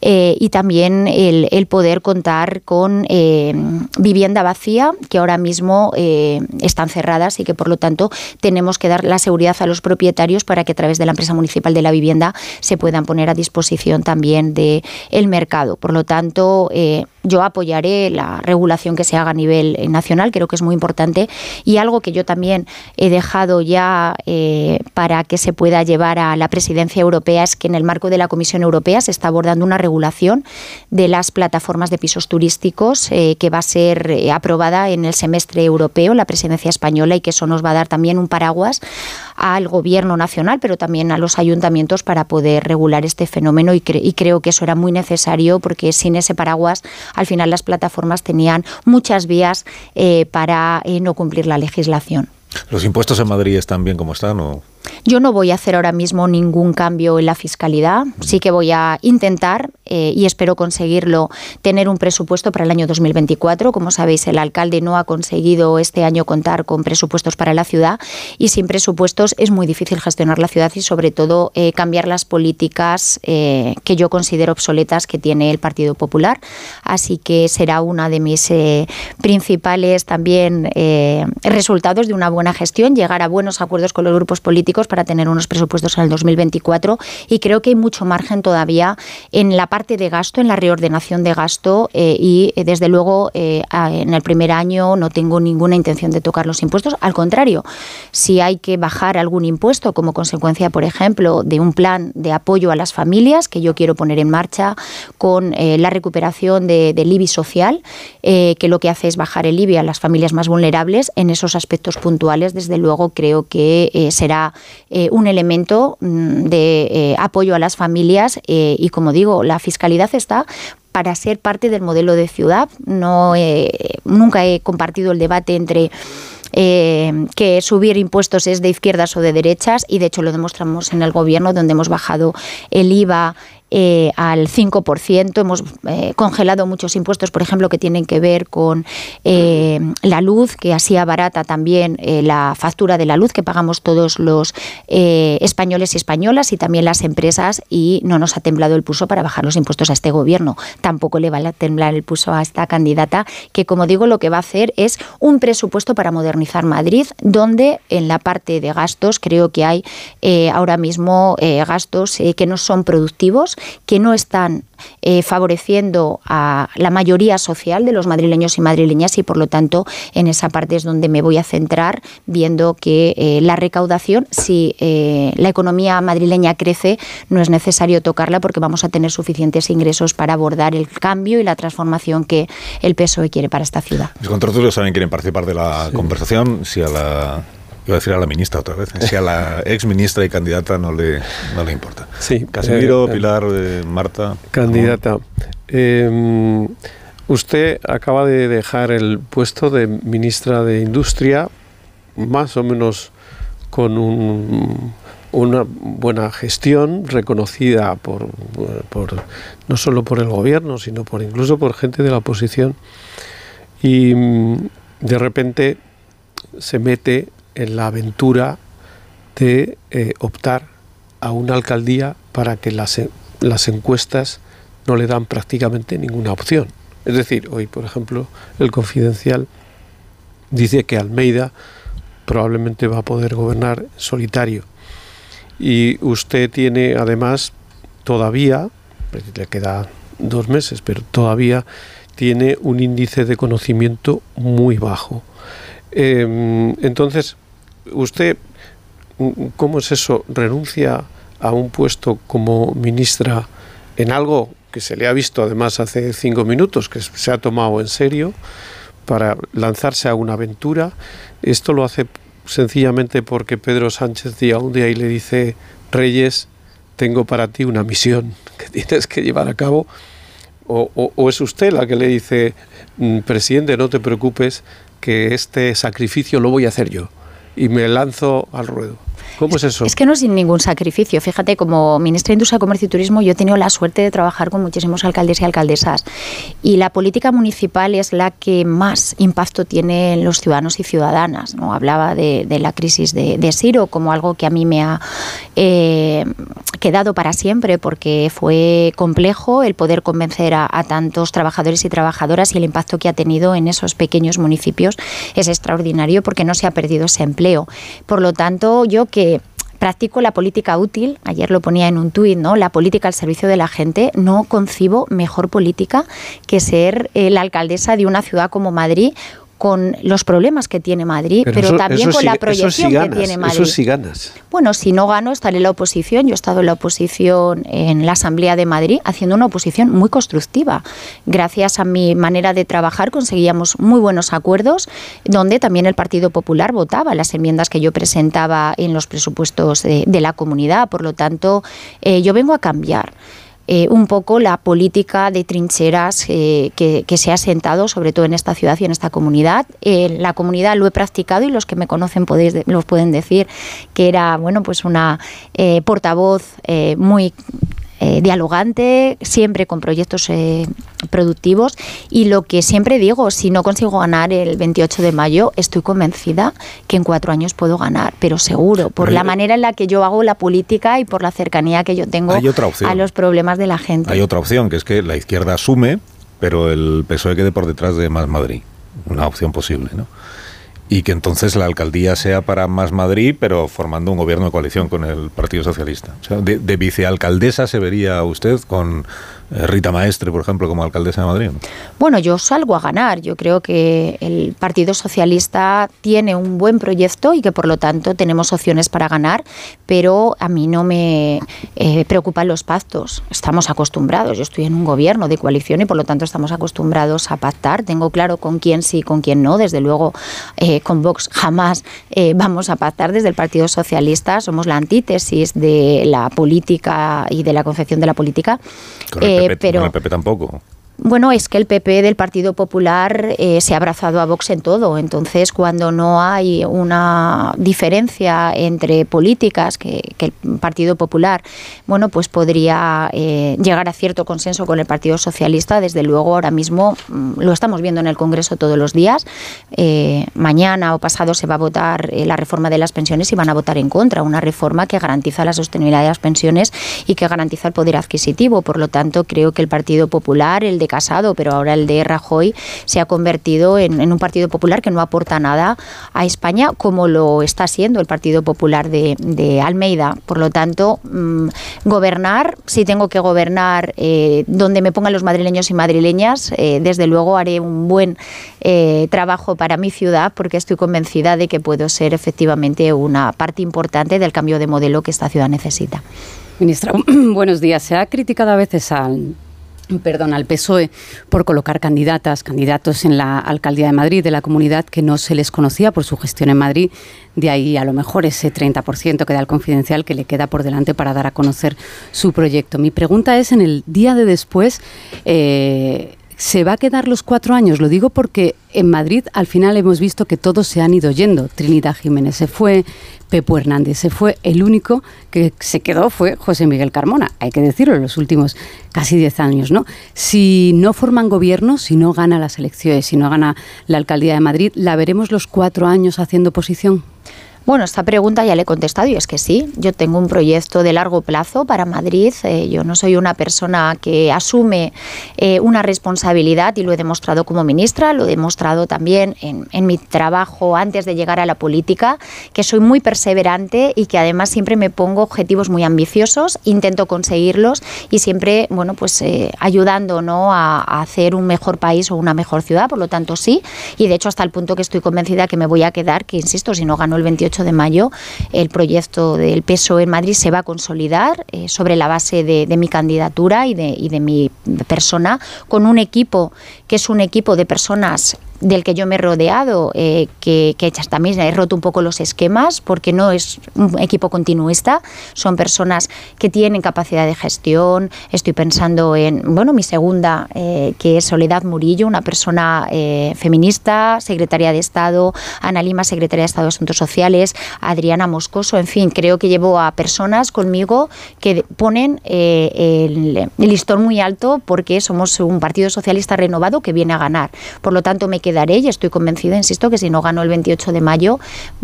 [SPEAKER 13] eh, y también el, poder contar con eh, vivienda vacía, que ahora mismo eh, están cerradas y que por lo tanto tenemos que dar la seguridad a los propietarios para que a través de la empresa municipal de la vivienda se puedan poner a disposición también del el mercado. Por lo tanto, yo apoyaré la regulación que se haga a nivel nacional, creo que es muy importante, y algo que yo también he dejado ya para que se pueda llevar a la presidencia europea es que en el marco de la Comisión Europea se está abordando una regulación de las plataformas de pisos turísticos eh, que va a ser eh, aprobada en el semestre europeo, la presidencia española, y que eso nos va a dar también un paraguas al gobierno nacional, pero también a los ayuntamientos para poder regular este fenómeno y, creo que eso era muy necesario porque sin ese paraguas al final las plataformas tenían muchas vías eh, para no cumplir la legislación.
[SPEAKER 1] ¿Los impuestos en Madrid están bien como están o...?
[SPEAKER 13] Yo no voy a hacer ahora mismo ningún cambio en la fiscalidad. Sí que voy a intentar, eh, y espero conseguirlo, tener un presupuesto para el año 2024. Como sabéis, el alcalde no ha conseguido este año contar con presupuestos para la ciudad y sin presupuestos es muy difícil gestionar la ciudad y sobre todo eh, cambiar las políticas eh, que yo considero obsoletas que tiene el Partido Popular. Así que será una de mis principales también resultados de una buena gestión, llegar a buenos acuerdos con los grupos políticos para tener unos presupuestos en el 2024 y creo que hay mucho margen todavía en la parte de gasto, en la reordenación de gasto eh, y eh, desde luego eh, en el primer año no tengo ninguna intención de tocar los impuestos. Al contrario, si hay que bajar algún impuesto como consecuencia, por ejemplo, de un plan de apoyo a las familias que yo quiero poner en marcha con la recuperación del IBI social, que lo que hace es bajar el IBI a las familias más vulnerables, en esos aspectos puntuales, desde luego creo que será eh, un elemento mm, de eh, apoyo a las familias eh, y, como digo, la fiscalidad está para ser parte del modelo de ciudad. No, nunca he compartido el debate entre que subir impuestos es de izquierdas o de derechas y de hecho lo demostramos en el gobierno donde hemos bajado el IVA eh, al 5%. Hemos eh, congelado muchos impuestos, por ejemplo, que tienen que ver con eh, la luz, que así abarata también la factura de la luz que pagamos todos los españoles y españolas y también las empresas y no nos ha temblado el pulso para bajar los impuestos a este gobierno. Tampoco le va a temblar el pulso a esta candidata que, como digo, lo que va a hacer es un presupuesto para modernizar Madrid, donde en la parte de gastos creo que hay ahora mismo gastos que no son productivos, que no están eh, favoreciendo a la mayoría social de los madrileños y madrileñas y por lo tanto en esa parte es donde me voy a centrar viendo que eh, la recaudación, si eh, la economía madrileña crece, no es necesario tocarla porque vamos a tener suficientes ingresos para abordar el cambio y la transformación que el PSOE quiere para esta ciudad.
[SPEAKER 1] Los contratulios saben quieren participar de la conversación, si a la Iba a decir a la ministra otra vez. Si a la ex ministra y candidata no le, no le importa.
[SPEAKER 10] Sí.
[SPEAKER 1] Casimiro, eh, Pilar, eh, Marta.
[SPEAKER 10] Candidata. Em, usted acaba de dejar el puesto de ministra de Industria, más o menos con una buena gestión reconocida por, por, no solo por el gobierno, sino por incluso por gente de la oposición. Y mm, de repente se mete en la aventura de eh, optar a una alcaldía para que las, las encuestas no le dan prácticamente ninguna opción. Es decir, hoy, por ejemplo, el confidencial dice que Almeida probablemente va a poder gobernar solitario. Y usted tiene además todavía, le queda dos meses, pero todavía tiene un índice de conocimiento muy bajo. Eh, entonces, usted, ¿cómo es eso? ¿Renuncia a un puesto como ministra en algo que se le ha visto además hace cinco minutos, que se ha tomado en serio para lanzarse a una aventura? Esto lo hace sencillamente porque Pedro Sánchez día un día y le dice, Reyes, tengo para ti una misión que tienes que llevar a cabo. O, o- es usted la que le dice, "Mm, presidente, no te preocupes, que este sacrificio lo voy a hacer yo. Y me lanzo al ruedo. ¿Cómo es eso?
[SPEAKER 13] Es que no sin ningún sacrificio. Fíjate, como ministra de Industria, Comercio y Turismo, yo he tenido la suerte de trabajar con muchísimos alcaldes y alcaldesas. Y la política municipal es la que más impacto tiene en los ciudadanos y ciudadanas. ¿no? Hablaba de, de la crisis de, de Siro como algo que a mí me ha eh, quedado para siempre, porque fue complejo el poder convencer a, a tantos trabajadores y trabajadoras y el impacto que ha tenido en esos pequeños municipios es extraordinario porque no se ha perdido ese empleo. Por lo tanto, yo que practico la política útil, ayer lo ponía en un tuit, ¿no? La política al servicio de la gente, no concibo mejor política que ser eh, la alcaldesa de una ciudad como Madrid con los problemas que tiene Madrid, pero,
[SPEAKER 10] eso-
[SPEAKER 13] también
[SPEAKER 10] eso
[SPEAKER 13] con la proyección
[SPEAKER 10] sí
[SPEAKER 13] que tiene Madrid.
[SPEAKER 10] Eso sí ganas.
[SPEAKER 13] Bueno, si no gano, estaré en la oposición. Yo he estado en la oposición en la Asamblea de Madrid haciendo una oposición muy constructiva. Gracias a mi manera de trabajar conseguíamos muy buenos acuerdos, donde también el Partido Popular votaba las enmiendas que yo presentaba en los presupuestos de, de la comunidad. Por lo tanto, eh, yo vengo a cambiar. Eh, un poco la política de trincheras eh, que, se ha sentado, sobre todo en esta ciudad y en esta comunidad. En la comunidad lo he practicado y los que me conocen podéis los pueden decir que era bueno pues una eh, portavoz eh, muy eh, dialogante, siempre con proyectos eh, productivos y lo que siempre digo, si no consigo ganar el 28 de mayo, estoy convencida que en cuatro años puedo ganar, pero seguro, por
[SPEAKER 1] Pero
[SPEAKER 13] la
[SPEAKER 1] hay-
[SPEAKER 13] manera en la que yo hago la política y por la cercanía que yo tengo a los problemas de la gente.
[SPEAKER 1] Hay otra opción, que es que la izquierda asume, pero el PSOE quede por detrás de Más Madrid. Una opción posible, ¿no? Y que entonces la alcaldía sea para Más Madrid, pero formando un gobierno de coalición con el Partido Socialista. O sea, de, de vicealcaldesa se vería usted con Rita Maestre, por ejemplo, como alcaldesa de Madrid. ¿no?
[SPEAKER 13] Bueno, yo salgo a ganar. Yo creo que el Partido Socialista tiene un buen proyecto y que por lo tanto tenemos opciones para ganar, pero a mí no me eh, preocupan los pactos. Estamos acostumbrados. Yo estoy en un gobierno de coalición y por lo tanto estamos acostumbrados a pactar. Tengo claro con quién sí y con quién no. Desde luego, eh, con Vox jamás eh, vamos a pactar. Desde el Partido Socialista somos la antítesis de la política y de la concepción de la política.
[SPEAKER 1] PP,
[SPEAKER 13] pero
[SPEAKER 1] con el PP tampoco.
[SPEAKER 13] Bueno, es que el PP del Partido Popular eh, se ha abrazado a Vox en todo. Entonces, cuando no hay una diferencia entre políticas que, el Partido Popular, bueno, pues podría eh, llegar a cierto consenso con el Partido Socialista, desde luego ahora mismo mm, lo estamos viendo en el Congreso todos los días. Eh, mañana o pasado se va a votar eh, la reforma de las pensiones y van a votar en contra. Una reforma que garantiza la sostenibilidad de las pensiones y que garantiza el poder adquisitivo. Por lo tanto, creo que el Partido Popular, el Casado, pero ahora el de Rajoy, se ha convertido en, un Partido Popular que no aporta nada a España, como lo está siendo el Partido Popular de, de Almeida. Por lo tanto, mm, gobernar, si tengo que gobernar eh, donde me pongan los madrileños y madrileñas, eh, desde luego haré un buen eh, trabajo para mi ciudad porque estoy convencida de que puedo ser efectivamente una parte importante del cambio de modelo que esta ciudad necesita.
[SPEAKER 9] Ministra, buenos días. Se ha criticado a veces al perdón, al PSOE por colocar candidatas, candidatos en la alcaldía de Madrid, de la comunidad que no se les conocía por su gestión en Madrid. De ahí a lo mejor ese 30% que da el confidencial que le queda por delante para dar a conocer su proyecto. Mi pregunta es, en el día de después, eh, ¿se va a quedar los cuatro años? Lo digo porque en Madrid al final hemos visto que todos se han ido yendo. Trinidad Jiménez se fue, Pepo Hernández se fue, el único que se quedó fue José Miguel Carmona, hay que decirlo, en los últimos casi diez años. ¿no? Si no forman gobierno, si no gana las elecciones, si no gana la alcaldía de Madrid, ¿la veremos los cuatro años haciendo oposición?
[SPEAKER 13] Bueno, esta pregunta ya le he contestado y es que sí, yo tengo un proyecto de largo plazo para Madrid. Eh, yo no soy una persona que asume eh, una responsabilidad y lo he demostrado como ministra, lo he demostrado también en, mi trabajo antes de llegar a la política, que soy muy perseverante y que además siempre me pongo objetivos muy ambiciosos, intento conseguirlos y siempre, bueno, pues eh, ayudando ¿no? a, a hacer un mejor país o una mejor ciudad. Por lo tanto, sí. Y de hecho, hasta el punto que estoy convencida que me voy a quedar, que insisto, si no gano el 28 de mayo, el proyecto del peso en Madrid se va a consolidar eh, sobre la base de, mi candidatura y de mi persona, con un equipo que es un equipo de personas del que yo me he rodeado, eh, que, que también he roto un poco los esquemas, porque no es un equipo continuista, son personas que tienen capacidad de gestión. Estoy pensando en, bueno, mi segunda, eh, que es Soledad Murillo, una persona eh, feminista, secretaria de Estado, Ana Lima, secretaria de Estado de Asuntos Sociales, Adriana Moscoso, en fin, creo que llevo a personas conmigo que ponen el, el listón muy alto porque somos un partido socialista renovado que viene a ganar. Por lo tanto, me quedaré y estoy convencida, insisto, que si no gano el 28 de mayo,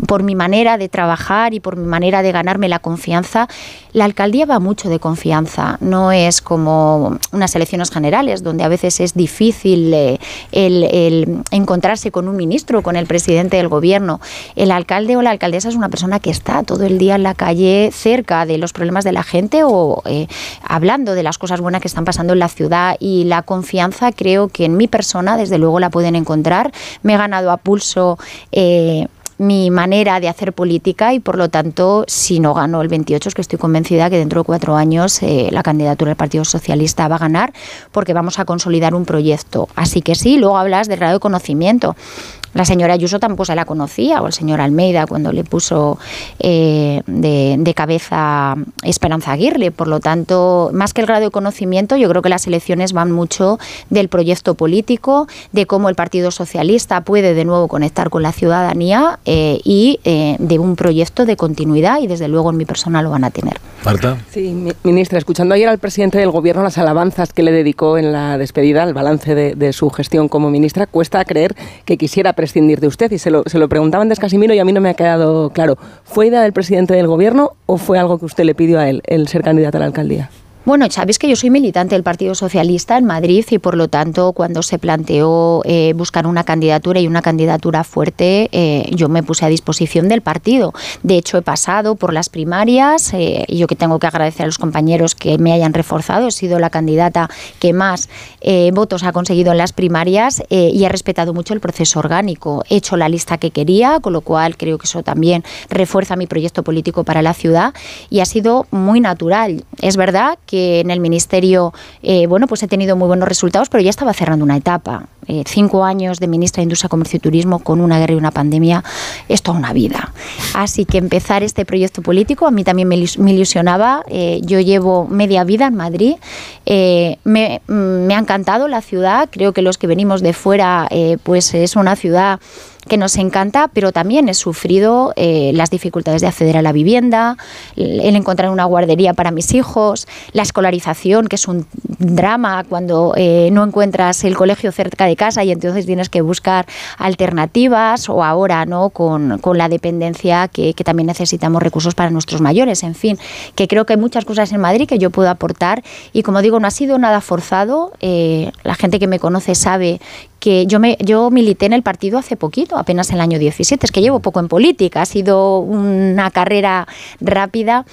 [SPEAKER 13] por mi manera de trabajar y por mi manera de ganarme la confianza, la alcaldía va mucho de confianza, no es como unas elecciones generales donde a veces es difícil eh, el, el encontrarse con un ministro, con el presidente del gobierno. El alcalde o la alcaldesa es una persona que está todo el día en la calle cerca de los problemas de la gente o eh, hablando de las cosas buenas que están pasando en la ciudad y la confianza creo que en mi persona desde luego la pueden encontrar. Me he ganado a pulso eh, mi manera de hacer política y por lo tanto, si no gano el 28, es que estoy convencida que dentro de cuatro años eh, la candidatura del Partido Socialista va a ganar porque vamos a consolidar un proyecto. Así que sí, luego hablas del grado de conocimiento. La señora Ayuso tampoco se la conocía, o el señor Almeida cuando le puso eh, de, de, cabeza Esperanza Aguirre. Por lo tanto, más que el grado de conocimiento, yo creo que las elecciones van mucho del proyecto político, de cómo el Partido Socialista puede de nuevo conectar con la ciudadanía eh, y eh, de un proyecto de continuidad y desde luego en mi persona lo van a tener.
[SPEAKER 1] Marta.
[SPEAKER 7] Sí, ministra, escuchando ayer al presidente del Gobierno las alabanzas que le dedicó en la despedida, el balance de, de su gestión como ministra, cuesta creer que quisiera prescindir de usted. Y se lo, se lo preguntaban de Casimiro y a mí no me ha quedado claro. ¿Fue idea del presidente del Gobierno o fue algo que usted le pidió a él, el ser candidato a la alcaldía?
[SPEAKER 13] Bueno, sabéis que yo soy militante del Partido Socialista en Madrid y por lo tanto cuando se planteó eh, buscar una candidatura y una candidatura fuerte, eh, yo me puse a disposición del partido. De hecho, he pasado por las primarias eh, y yo que tengo que agradecer a los compañeros que me hayan reforzado. He sido la candidata que más eh, votos ha conseguido en las primarias y he respetado mucho el proceso orgánico. He hecho la lista que quería, con lo cual creo que eso también refuerza mi proyecto político para la ciudad y ha sido muy natural. Es verdad que en el ministerio, eh, bueno, pues he tenido muy buenos resultados, pero ya estaba cerrando una etapa. Eh, cinco años de ministra de Industria, Comercio y Turismo con una guerra y una pandemia es toda una vida. Así que empezar este proyecto político a mí también me, ilusionaba. Eh, yo llevo media vida en Madrid. Me, me, ha encantado la ciudad. Creo que los que venimos de fuera, pues es una ciudad que nos encanta, pero también he sufrido eh, las dificultades de acceder a la vivienda, el encontrar una guardería para mis hijos, la escolarización, que es un drama cuando eh, no encuentras el colegio cerca de casa y entonces tienes que buscar alternativas, o ahora no con, con la dependencia que, también necesitamos recursos para nuestros mayores. En fin, que creo que hay muchas cosas en Madrid que yo puedo aportar y como digo, no ha sido nada forzado. Eh, la gente que me conoce sabe que yo, me, yo milité en el partido hace poquito, apenas el año 17, es que llevo poco en política, ha sido una carrera rápida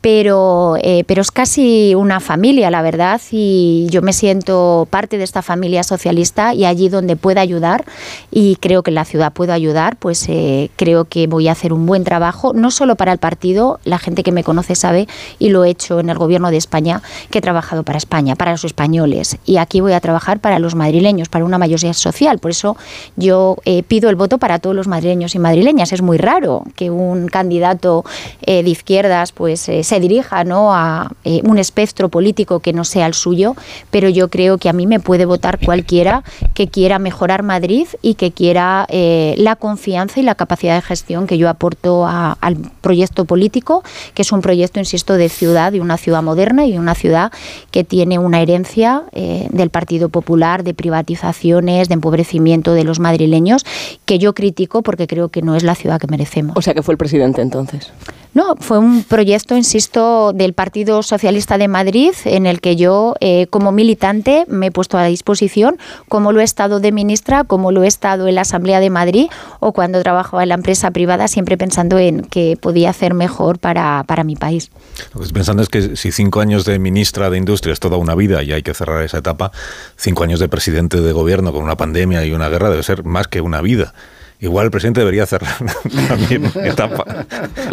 [SPEAKER 13] pero, eh, pero es casi una familia, la verdad, y yo me siento parte de esta familia socialista y allí donde pueda ayudar, y creo que en la ciudad puedo ayudar, pues eh, creo que voy a hacer un buen trabajo, no solo para el partido, la gente que me conoce sabe, y lo he hecho en el gobierno de España, que he trabajado para España, para los españoles, y aquí voy a trabajar para los madrileños, para una mayoría social, por eso yo eh, pido el voto para todos los madrileños y madrileñas, es muy raro que un candidato de izquierdas pues se dirija ¿no? a eh, un espectro político que no sea el suyo, pero yo creo que a mí me puede votar cualquiera que quiera mejorar Madrid y que quiera eh, la confianza y la capacidad de gestión que yo aporto a- al proyecto político, que es un proyecto, insisto, de ciudad, de una ciudad moderna y una ciudad que tiene una herencia eh, del Partido Popular, de privatizaciones, de empobrecimiento de los madrileños, que yo critico porque creo que no es la ciudad que merecemos.
[SPEAKER 7] O sea que fue el presidente entonces.
[SPEAKER 13] No, fue un proyecto, insisto, del Partido Socialista de Madrid en el que yo, eh, como militante, me he puesto a disposición, como lo he estado de ministra, como lo he estado en la Asamblea de Madrid o cuando trabajaba en la empresa privada, siempre pensando en que podía hacer mejor para, para mi país.
[SPEAKER 1] Lo que estoy pensando es que si cinco años de ministra de Industria es toda una vida y hay que cerrar esa etapa, cinco años de presidente de gobierno con una pandemia y una guerra debe ser más que una vida. Igual el presidente debería cerrar también etapa.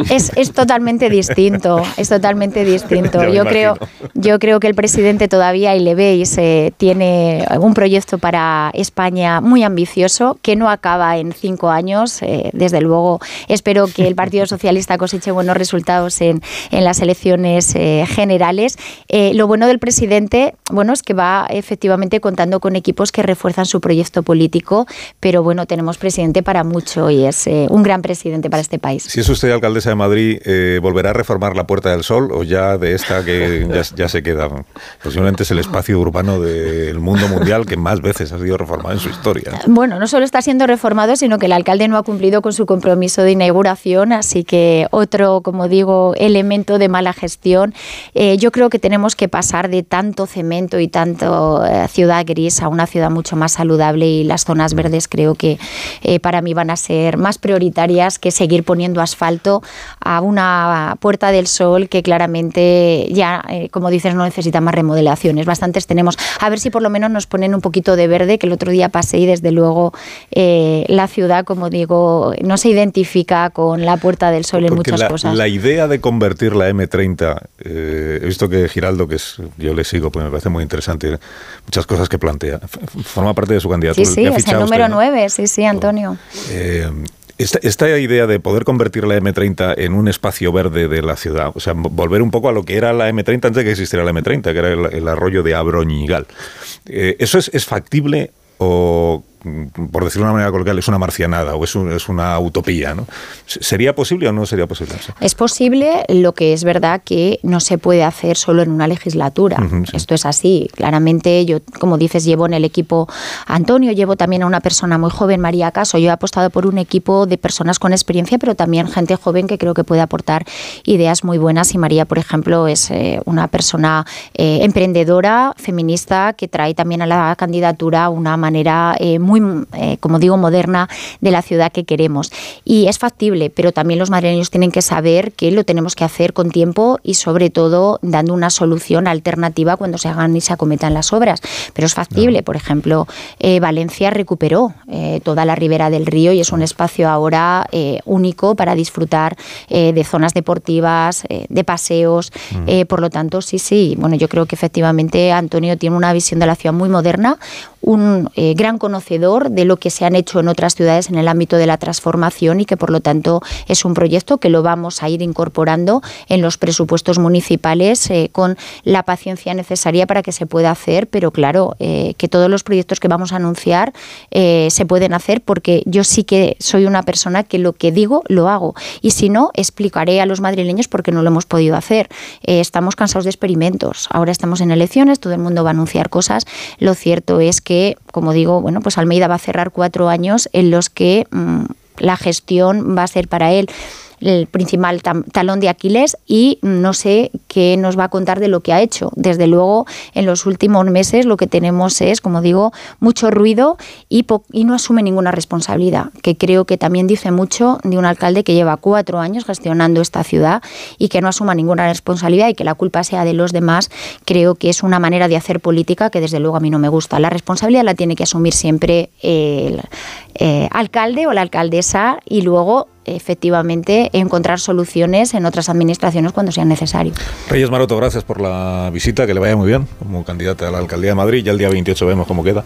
[SPEAKER 13] Es, es totalmente distinto, es totalmente distinto. Yo creo, yo creo que el presidente todavía, y le veis, eh, tiene un proyecto para España muy ambicioso que no acaba en cinco años. Eh, desde luego, espero que el Partido Socialista coseche buenos resultados en, en las elecciones eh, generales. Eh, lo bueno del presidente, bueno, es que va efectivamente contando con equipos que refuerzan su proyecto político, pero bueno, tenemos presidente para mucho y es eh, un gran presidente para este país.
[SPEAKER 1] Si es usted alcaldesa de Madrid, eh, ¿volverá a reformar la Puerta del Sol o ya de esta que ya, ya se queda? Posiblemente es el espacio urbano del mundo mundial que más veces ha sido reformado en su historia.
[SPEAKER 13] Bueno, no solo está siendo reformado, sino que el alcalde no ha cumplido con su compromiso de inauguración, así que otro, como digo, elemento de mala gestión. Eh, yo creo que tenemos que pasar de tanto cemento y tanto eh, ciudad gris a una ciudad mucho más saludable y las zonas verdes creo que eh, para mí van a ser más prioritarias que seguir poniendo asfalto a una Puerta del Sol que claramente ya, eh, como dices, no necesita más remodelaciones. Bastantes tenemos. A ver si por lo menos nos ponen un poquito de verde, que el otro día pasé y desde luego eh, la ciudad, como digo, no se identifica con la Puerta del Sol en muchas
[SPEAKER 1] la,
[SPEAKER 13] cosas.
[SPEAKER 1] la idea de convertir la M30, eh, he visto que Giraldo, que es, yo le sigo, pues me parece muy interesante, muchas cosas que plantea, forma parte de su candidatura.
[SPEAKER 13] Sí, sí, es el número
[SPEAKER 1] usted, ¿no?
[SPEAKER 13] 9, sí, sí, Antonio.
[SPEAKER 1] Eh, esta, esta idea de poder convertir la M30 en un espacio verde de la ciudad, o sea, volver un poco a lo que era la M30 antes de que existiera la M30, que era el, arroyo de Abroñigal. Eh, ¿Eso es, es factible o, por decirlo de una manera coloquial, es una marcianada o es, un- es una utopía? ¿no? ¿Se- ¿Sería posible o no sería posible?
[SPEAKER 13] Es posible, lo que es verdad que no se puede hacer solo en una legislatura.
[SPEAKER 1] Sí.
[SPEAKER 13] Esto es así. Claramente, yo, como dices, llevo en el equipo a Antonio, llevo también a una persona muy joven, María Caso. Yo he apostado por un equipo de personas con experiencia, pero también gente joven que creo que puede aportar ideas muy buenas. Y María, por ejemplo, es eh, una persona eh, emprendedora, feminista, que trae también a la candidatura una manera eh, muy, eh, como digo, moderna de la ciudad que queremos. Y es factible, pero también los madrileños tienen que saber que lo tenemos que hacer con tiempo y sobre todo dando una solución alternativa cuando se hagan y se acometan las obras. Pero es factible, por ejemplo, eh, Valencia recuperó eh, toda la ribera del río y es un espacio ahora único para disfrutar de zonas deportivas, de paseos. Eh, por lo tanto, sí, sí, bueno, yo creo que efectivamente Antonio tiene una visión de la ciudad muy moderna, un eh, gran conocedor de lo que se han hecho en otras ciudades en el ámbito de la transformación y que por lo tanto es un proyecto que lo vamos a ir incorporando en los presupuestos municipales eh, con la paciencia necesaria para que se pueda hacer, pero claro, eh, que todos los proyectos que vamos a anunciar se pueden hacer porque yo sí que soy una persona que lo que digo lo hago. Y si no, explicaré a los madrileños por qué no lo hemos podido hacer. Estamos cansados de experimentos, ahora estamos en elecciones, todo el mundo va a anunciar cosas, lo cierto es que, como digo, bueno, pues Almeida va a cerrar cuatro años en los que mm, la gestión va a ser para él el principal talón de Aquiles y no sé qué nos va a contar de lo que ha hecho. Desde luego, en los últimos meses lo que tenemos es, como digo, mucho ruido y, y no asume ninguna responsabilidad, que creo que también dice mucho de un alcalde que lleva cuatro años gestionando esta ciudad y que no asuma ninguna responsabilidad y que la culpa sea de los demás. Creo que es una manera de hacer política que desde luego a mí no me gusta. La responsabilidad la tiene que asumir siempre el eh, alcalde o la alcaldesa y luego efectivamente encontrar soluciones en otras administraciones cuando sea necesario.
[SPEAKER 1] Reyes Maroto, gracias por la visita, que le vaya muy bien como candidata a la alcaldía de Madrid. Ya el día 28 vemos cómo queda.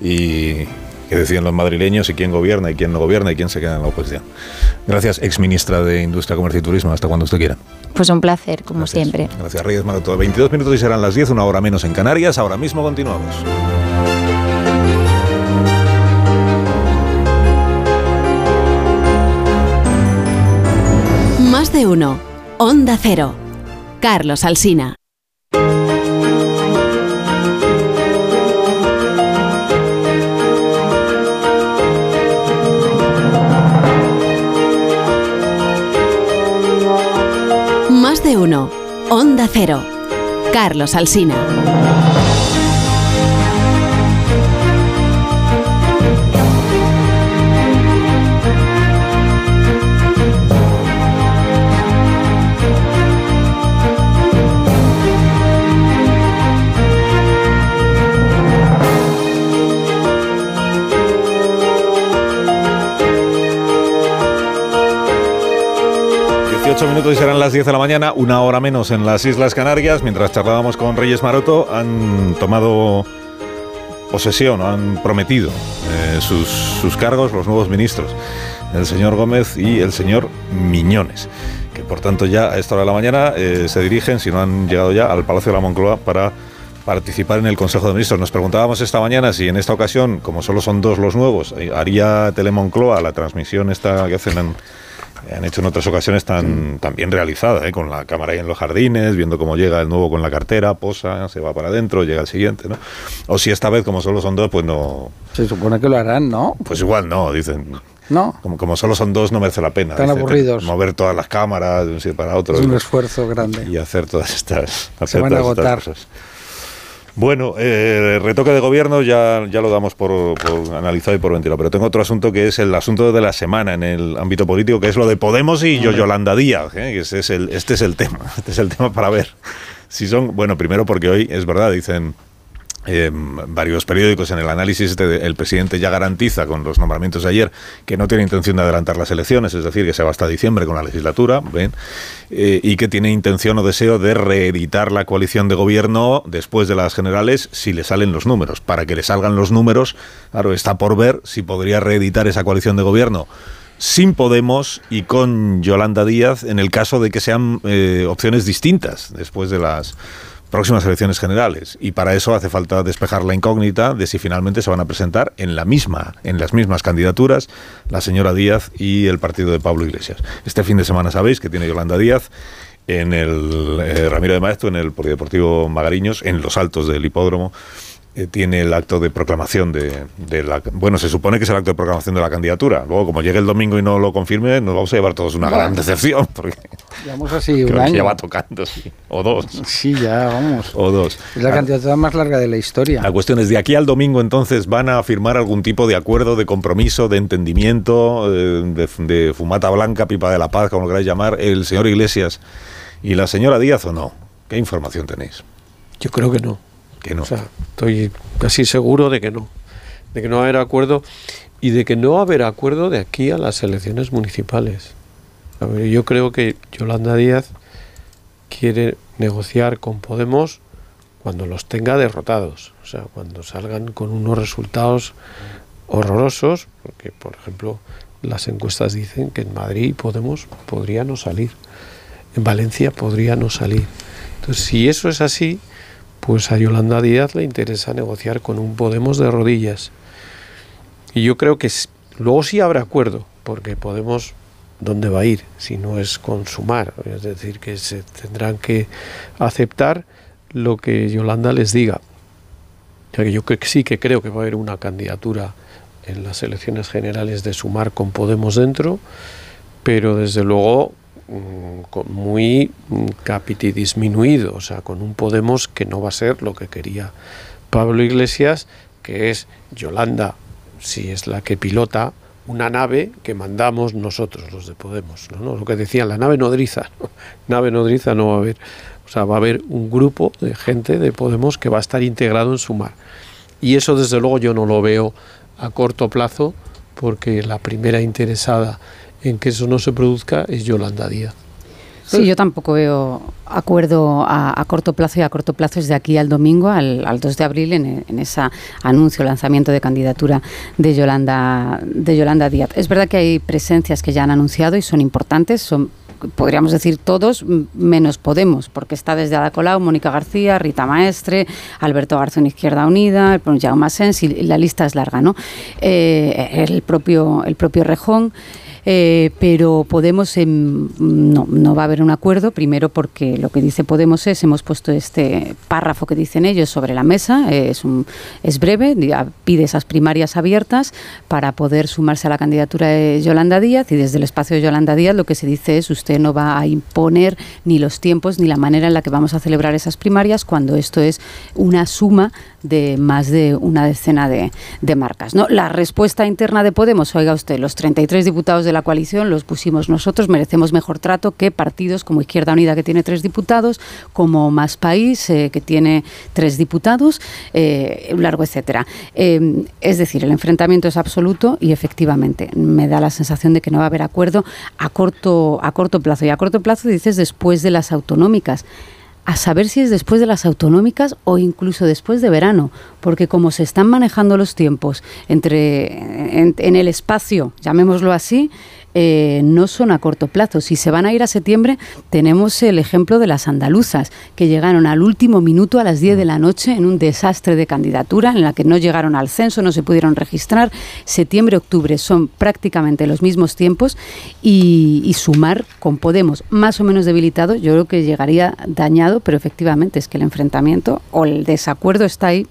[SPEAKER 1] Y que deciden los madrileños y quién gobierna y quién no gobierna y quién se queda en la oposición. Gracias, ex ministra de Industria, Comercio y Turismo. Hasta cuando usted quiera.
[SPEAKER 13] Pues un placer, como siempre.
[SPEAKER 1] Gracias, Reyes Maroto. 22 minutos y serán las 10, una hora menos en Canarias. Ahora mismo continuamos.
[SPEAKER 12] De uno. Onda Cero. Carlos Alsina. Más de uno. Onda Cero. Carlos Alsina.
[SPEAKER 1] Minutos y serán las 10 de la mañana, una hora menos en las Islas Canarias. Mientras charlábamos con Reyes Maroto, han tomado posesión, han prometido eh, sus, sus, cargos los nuevos ministros, el señor Gómez y el señor Miñones, que por tanto ya a esta hora de la mañana eh, se dirigen, si no han llegado ya, al Palacio de la Moncloa para participar en el Consejo de Ministros. Nos preguntábamos esta mañana si en esta ocasión, como solo son dos los nuevos, eh, haría Telemoncloa la transmisión esta que hacen en han hecho en otras ocasiones tan, tan bien realizada, ¿eh? con la cámara ahí en los jardines, viendo cómo llega el nuevo con la cartera, posa, se va para adentro, llega el siguiente, ¿no? O si esta vez, como solo son dos, pues no...
[SPEAKER 11] Se supone que lo harán, ¿no?
[SPEAKER 1] Pues igual no, dicen.
[SPEAKER 11] No.
[SPEAKER 1] Como, como solo son dos, no merece la pena.
[SPEAKER 11] Están aburridos.
[SPEAKER 1] Mover todas las cámaras de un sitio para otro.
[SPEAKER 11] Es un esfuerzo grande.
[SPEAKER 1] Y hacer todas estas... Hacer
[SPEAKER 11] se van a agotar.
[SPEAKER 1] Bueno, eh, el retoque de gobierno ya, ya lo damos por, analizado y por ventilado, pero tengo otro asunto que es el asunto de la semana en el ámbito político, que es lo de Podemos y yo, Yolanda Díaz. ¿eh? Ese es el, este es el tema, este es el tema para ver si son, bueno, primero porque hoy es verdad, dicen eh, varios periódicos en el análisis este el presidente ya garantiza con los nombramientos de ayer que no tiene intención de adelantar las elecciones, es decir, que se va hasta diciembre con la legislatura, ¿ven? Eh, y que tiene intención o deseo de reeditar la coalición de gobierno después de las generales si le salen los números. Para que le salgan los números, claro, está por ver si podría reeditar esa coalición de gobierno sin Podemos y con Yolanda Díaz en el caso de que sean eh, opciones distintas después de las próximas elecciones generales y para eso hace falta despejar la incógnita de si finalmente se van a presentar en la misma en las mismas candidaturas la señora Díaz y el partido de Pablo Iglesias. Este fin de semana sabéis que tiene Yolanda Díaz en el eh, Ramiro de Maestro en el Polideportivo Magariños en los altos del hipódromo eh, tiene el acto de proclamación de, la... Bueno, se supone que es el acto de proclamación de la candidatura. Luego, como llegue el domingo y no lo confirme, nos vamos a llevar todos una gran decepción. Porque
[SPEAKER 11] Llevamos así un año.
[SPEAKER 1] ya va tocando, sí. O dos.
[SPEAKER 11] Sí, ya, vamos.
[SPEAKER 1] O dos.
[SPEAKER 11] Es la candidatura más larga de la historia.
[SPEAKER 1] La cuestión es, de aquí al domingo, entonces, ¿van a firmar algún tipo de acuerdo, de compromiso, de entendimiento, eh, de, de fumata blanca, pipa de la paz, como lo queráis llamar, el señor Iglesias y la señora Díaz o no? ¿Qué información tenéis?
[SPEAKER 10] Yo creo que no. O sea, estoy casi seguro de que no. De que no va a haber acuerdo y de que no va a haber acuerdo de aquí a las elecciones municipales. Yo creo que Yolanda Díaz quiere negociar con Podemos cuando los tenga derrotados. O sea, cuando salgan con unos resultados horrorosos, porque, por ejemplo, las encuestas dicen que en Madrid Podemos podría no salir. En Valencia podría no salir. Entonces, si eso es así, pues a Yolanda Díaz le interesa negociar con un Podemos de rodillas. Y yo creo que luego sí habrá acuerdo, porque Podemos, ¿dónde va a ir si no es consumar? Es decir, que se tendrán que aceptar lo que Yolanda les diga. Que yo sí que creo que va a haber una candidatura en las elecciones generales de sumar con Podemos dentro, pero desde luego muy mm, capiti disminuido, o sea, con un Podemos que no va a ser lo que quería Pablo Iglesias, que es Yolanda, si es la que pilota una nave que mandamos nosotros, los de Podemos, ¿no? Lo que decían, la nave nodriza, nave nodriza no va a haber, o sea, va a haber un grupo de gente de Podemos que va a estar integrado en su mar. Y eso desde luego yo no lo veo a corto plazo, porque la primera interesada en que eso no se produzca es Yolanda Díaz.
[SPEAKER 9] Sí, yo tampoco veo acuerdo a, a, corto plazo y a corto plazo es de aquí al domingo, al, al 2 de abril, en, en ese anuncio, lanzamiento de candidatura de Yolanda, de Yolanda Díaz. Es verdad que hay presencias que ya han anunciado y son importantes, son podríamos decir todos, menos Podemos, porque está desde Ada Colau, Mónica García, Rita Maestre, Alberto Garzón Izquierda Unida, el Jaume Sens, y la lista es larga, ¿no? Eh, el, propio, el propio Rejón. Eh, pero Podemos em, no, no va a haber un acuerdo, primero porque lo que dice Podemos es, hemos puesto este párrafo que dicen ellos sobre la mesa, es, un, es breve, pide esas primarias abiertas para poder sumarse a la candidatura de Yolanda Díaz y desde el espacio de Yolanda Díaz lo que se dice es usted no va a imponer ni los tiempos ni la manera en la que vamos a celebrar esas primarias cuando esto es una suma de más de una decena de, de marcas. ¿no? La respuesta interna de Podemos, oiga usted, los 33 diputados de la coalición los pusimos nosotros, merecemos mejor trato que partidos como Izquierda Unida, que tiene tres diputados, como Más País, eh, que tiene tres diputados, eh, largo etcétera. Eh, es decir, el enfrentamiento es absoluto y efectivamente me da la sensación de que no va a haber acuerdo a corto, a corto plazo. Y a corto plazo dices después de las autonómicas a saber si es después de las autonómicas o incluso después de verano, porque como se están manejando los tiempos entre en, en el espacio, llamémoslo así, eh, no son a corto plazo. Si se van a ir a septiembre, tenemos el ejemplo de las andaluzas, que llegaron al último minuto a las 10 de la noche en un desastre de candidatura en la que no llegaron al censo, no se pudieron registrar. Septiembre, octubre son prácticamente los mismos tiempos y, y sumar con Podemos más o menos debilitado, yo creo que llegaría dañado, pero efectivamente es que el enfrentamiento o el desacuerdo está ahí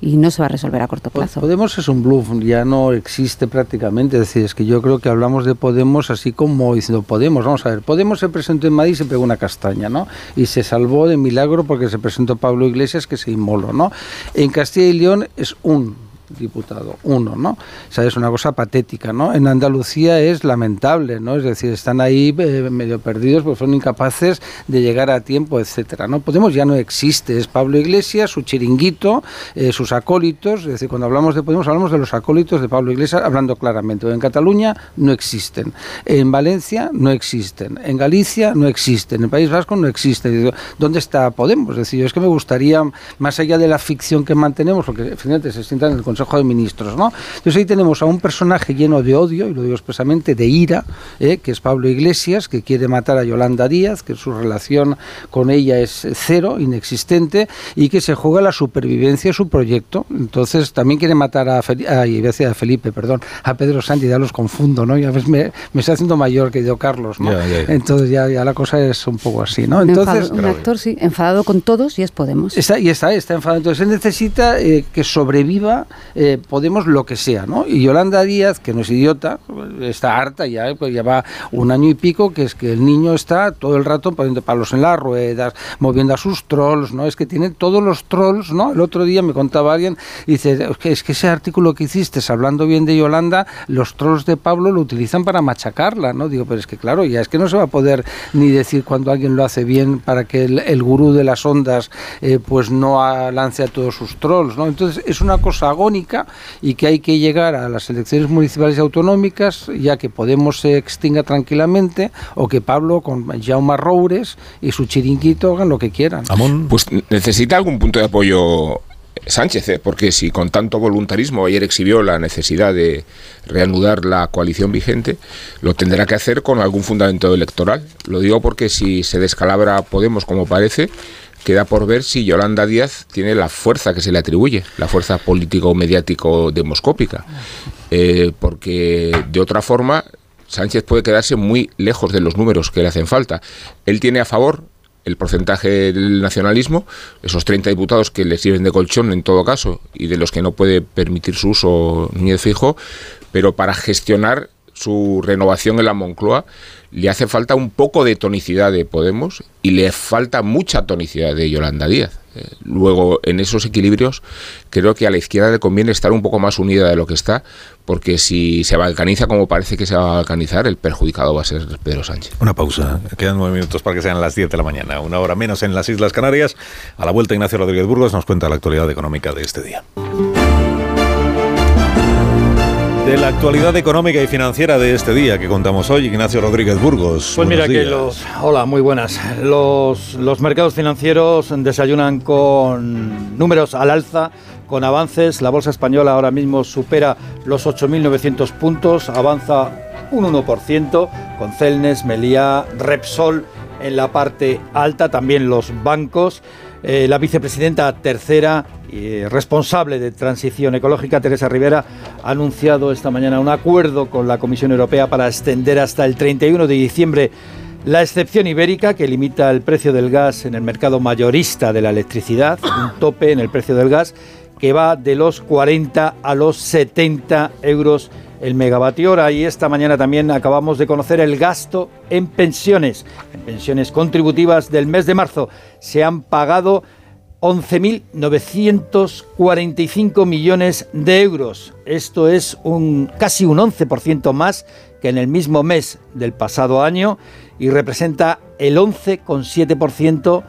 [SPEAKER 9] y no se va a resolver a corto plazo.
[SPEAKER 11] Podemos es un bluff, ya no existe prácticamente. Es decir, es que yo creo que hablamos de Podemos así como diciendo Podemos. Vamos a ver, Podemos se presentó en Madrid y se pegó una castaña, ¿no? Y se salvó de milagro porque se presentó Pablo Iglesias que se inmoló, ¿no? En Castilla y León es un diputado, uno, ¿no? O sea, es una cosa patética, ¿no? En Andalucía es lamentable, ¿no? Es decir, están ahí eh, medio perdidos porque son incapaces de llegar a tiempo, etcétera, ¿no? Podemos ya no existe, es Pablo Iglesias, su chiringuito, eh, sus acólitos, es decir, cuando hablamos de Podemos hablamos de los acólitos de Pablo Iglesias, hablando claramente. En Cataluña no existen, en Valencia no existen, en Galicia no existen, en el País Vasco no existen. ¿Dónde está Podemos? Es decir, es que me gustaría, más allá de la ficción que mantenemos, porque finalmente se sientan en el Consejo de Ministros, ¿no? Entonces ahí tenemos a un personaje lleno de odio, y lo digo expresamente, de ira, ¿eh? que es Pablo Iglesias, que quiere matar a Yolanda Díaz, que su relación con ella es cero, inexistente, y que se juega la supervivencia de su proyecto. Entonces también quiere matar a, Felipe, a, a Felipe, perdón, a Pedro Sánchez, ya los confundo, ¿no? Ya ves, me, me está haciendo mayor, Carlos.
[SPEAKER 1] Ya, ya, ya.
[SPEAKER 11] Entonces ya, ya la cosa es un poco así, ¿no? Entonces,
[SPEAKER 9] un actor, sí, enfadado con todos y es Podemos.
[SPEAKER 11] Está, y está, está enfadado. Entonces él necesita eh, que sobreviva eh, Podemos lo que sea, ¿no? Y Yolanda Díaz, que no es idiota, está harta ya, pues lleva un año y pico, que es que el niño está todo el rato poniendo palos en las ruedas, moviendo a sus trolls, ¿no? Es que tiene todos los trolls, ¿no? El otro día me contaba alguien, dice, es que, es que ese artículo que hiciste, hablando bien de Yolanda, los trolls de Pablo lo utilizan para machacarla, ¿no? Digo, pero es que claro, ya es que no se va a poder ni decir cuando alguien lo hace bien para que el, el gurú de las ondas eh, pues no lance a todos sus trolls, ¿no? Entonces es una cosa agónica y que hay que llegar a las elecciones municipales y autonómicas ya que Podemos se extinga tranquilamente o que Pablo con Jaume Roures y su chiringuito hagan lo que quieran.
[SPEAKER 8] Pues necesita algún punto de apoyo Sánchez, ¿eh? porque si con tanto voluntarismo ayer exhibió la necesidad de reanudar la coalición vigente, lo tendrá que hacer con algún fundamento electoral. Lo digo porque si se descalabra Podemos como parece, queda por ver si Yolanda Díaz tiene la fuerza que se le atribuye, la fuerza político-mediático-demoscópica. Eh, porque de otra forma, Sánchez puede quedarse muy lejos de los números que le hacen falta. Él tiene a favor el porcentaje del nacionalismo, esos 30 diputados que le sirven de colchón en todo caso y de los que no puede permitir su uso Núñez Fijo, pero para gestionar su renovación en la Moncloa le hace falta un poco de tonicidad de Podemos y le falta mucha tonicidad de Yolanda Díaz. Eh, luego, en esos equilibrios, creo que a la izquierda le conviene estar un poco más unida de lo que está, porque si se balcaniza como parece que se va a balcanizar, el perjudicado va a ser Pedro Sánchez.
[SPEAKER 1] Una pausa. Quedan nueve minutos para que sean las 10 de la mañana, una hora menos en las Islas Canarias. A la vuelta, Ignacio Rodríguez Burgos nos cuenta la actualidad económica de este día. De la actualidad económica y financiera de este día que contamos hoy, Ignacio Rodríguez Burgos.
[SPEAKER 14] Pues mira que los... Hola, muy buenas. Los, los mercados financieros desayunan con números al alza, con avances. La bolsa española ahora mismo supera los 8.900 puntos, avanza un 1%, con Celnes, Meliá, Repsol en la parte alta, también los bancos. Eh, la vicepresidenta tercera y responsable de transición ecológica, Teresa Rivera, ha anunciado esta mañana un acuerdo con la Comisión Europea para extender hasta el 31 de diciembre la excepción ibérica que limita el precio del gas en el mercado mayorista de la electricidad, un tope en el precio del gas que va de los 40 a los 70 euros el megavatio hora y esta mañana también acabamos de conocer el gasto en pensiones, en pensiones contributivas del mes de marzo. Se han pagado 11.945 millones de euros. Esto es un casi un 11% más que en el mismo mes del pasado año y representa el 11,7%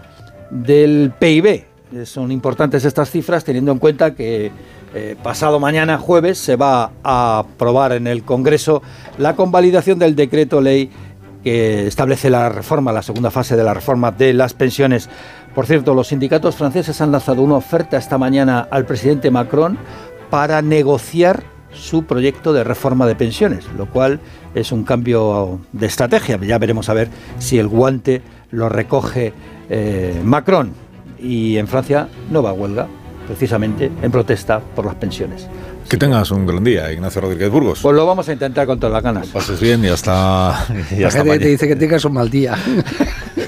[SPEAKER 14] del PIB. Son importantes estas cifras teniendo en cuenta que eh, pasado mañana jueves se va a aprobar en el Congreso la convalidación del decreto ley que establece la reforma, la segunda fase de la reforma de las pensiones. Por cierto, los sindicatos franceses han lanzado una oferta esta mañana al presidente Macron para negociar su proyecto de reforma de pensiones, lo cual es un cambio de estrategia. Ya veremos a ver si el guante lo recoge eh, Macron. Y en Francia no va a huelga, precisamente en protesta por las pensiones.
[SPEAKER 1] Que tengas un gran día, Ignacio Rodríguez Burgos.
[SPEAKER 14] Pues lo vamos a intentar con todas las ganas.
[SPEAKER 1] Pases bien y hasta, y
[SPEAKER 11] La
[SPEAKER 1] hasta
[SPEAKER 11] gente te dice que tengas un mal día.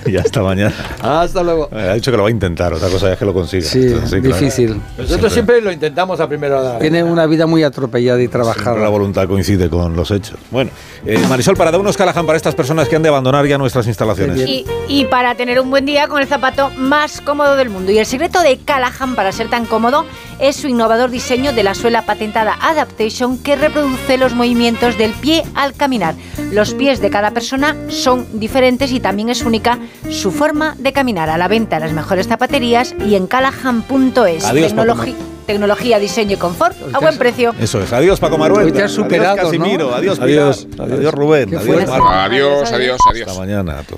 [SPEAKER 1] Y hasta mañana.
[SPEAKER 14] Hasta luego.
[SPEAKER 1] Ha dicho que lo va a intentar, otra cosa es que lo consiga.
[SPEAKER 11] Sí,
[SPEAKER 1] Esto claro.
[SPEAKER 11] difícil.
[SPEAKER 14] Nosotros siempre lo intentamos a primera hora.
[SPEAKER 11] Tiene una vida muy atropellada y
[SPEAKER 1] Siempre la
[SPEAKER 11] trabajada.
[SPEAKER 1] voluntad coincide con los hechos. Bueno, eh, Marisol, para dar unos Callahan para estas personas que han de abandonar ya nuestras instalaciones.
[SPEAKER 6] Y, y para tener un buen día con el zapato más cómodo del mundo. Y el secreto de Callahan para ser tan cómodo es su innovador diseño de la suela patentada Adaptation que reproduce los movimientos del pie al caminar. Los pies de cada persona son diferentes y también es única su forma de caminar. A la venta en las mejores zapaterías y en callahan.es.
[SPEAKER 1] Adiós, Paco
[SPEAKER 6] Tecnologi- Tecnología, diseño y confort a buen precio.
[SPEAKER 1] Eso es. Adiós, Paco Maruel.
[SPEAKER 11] Hoy te has superado,
[SPEAKER 1] adiós, Casimiro.
[SPEAKER 11] ¿no?
[SPEAKER 1] Adiós,
[SPEAKER 14] Adiós,
[SPEAKER 1] Pilar.
[SPEAKER 14] adiós.
[SPEAKER 1] Adiós, Rubén. Adiós.
[SPEAKER 8] Adiós, adiós, adiós.
[SPEAKER 1] Hasta mañana a todos.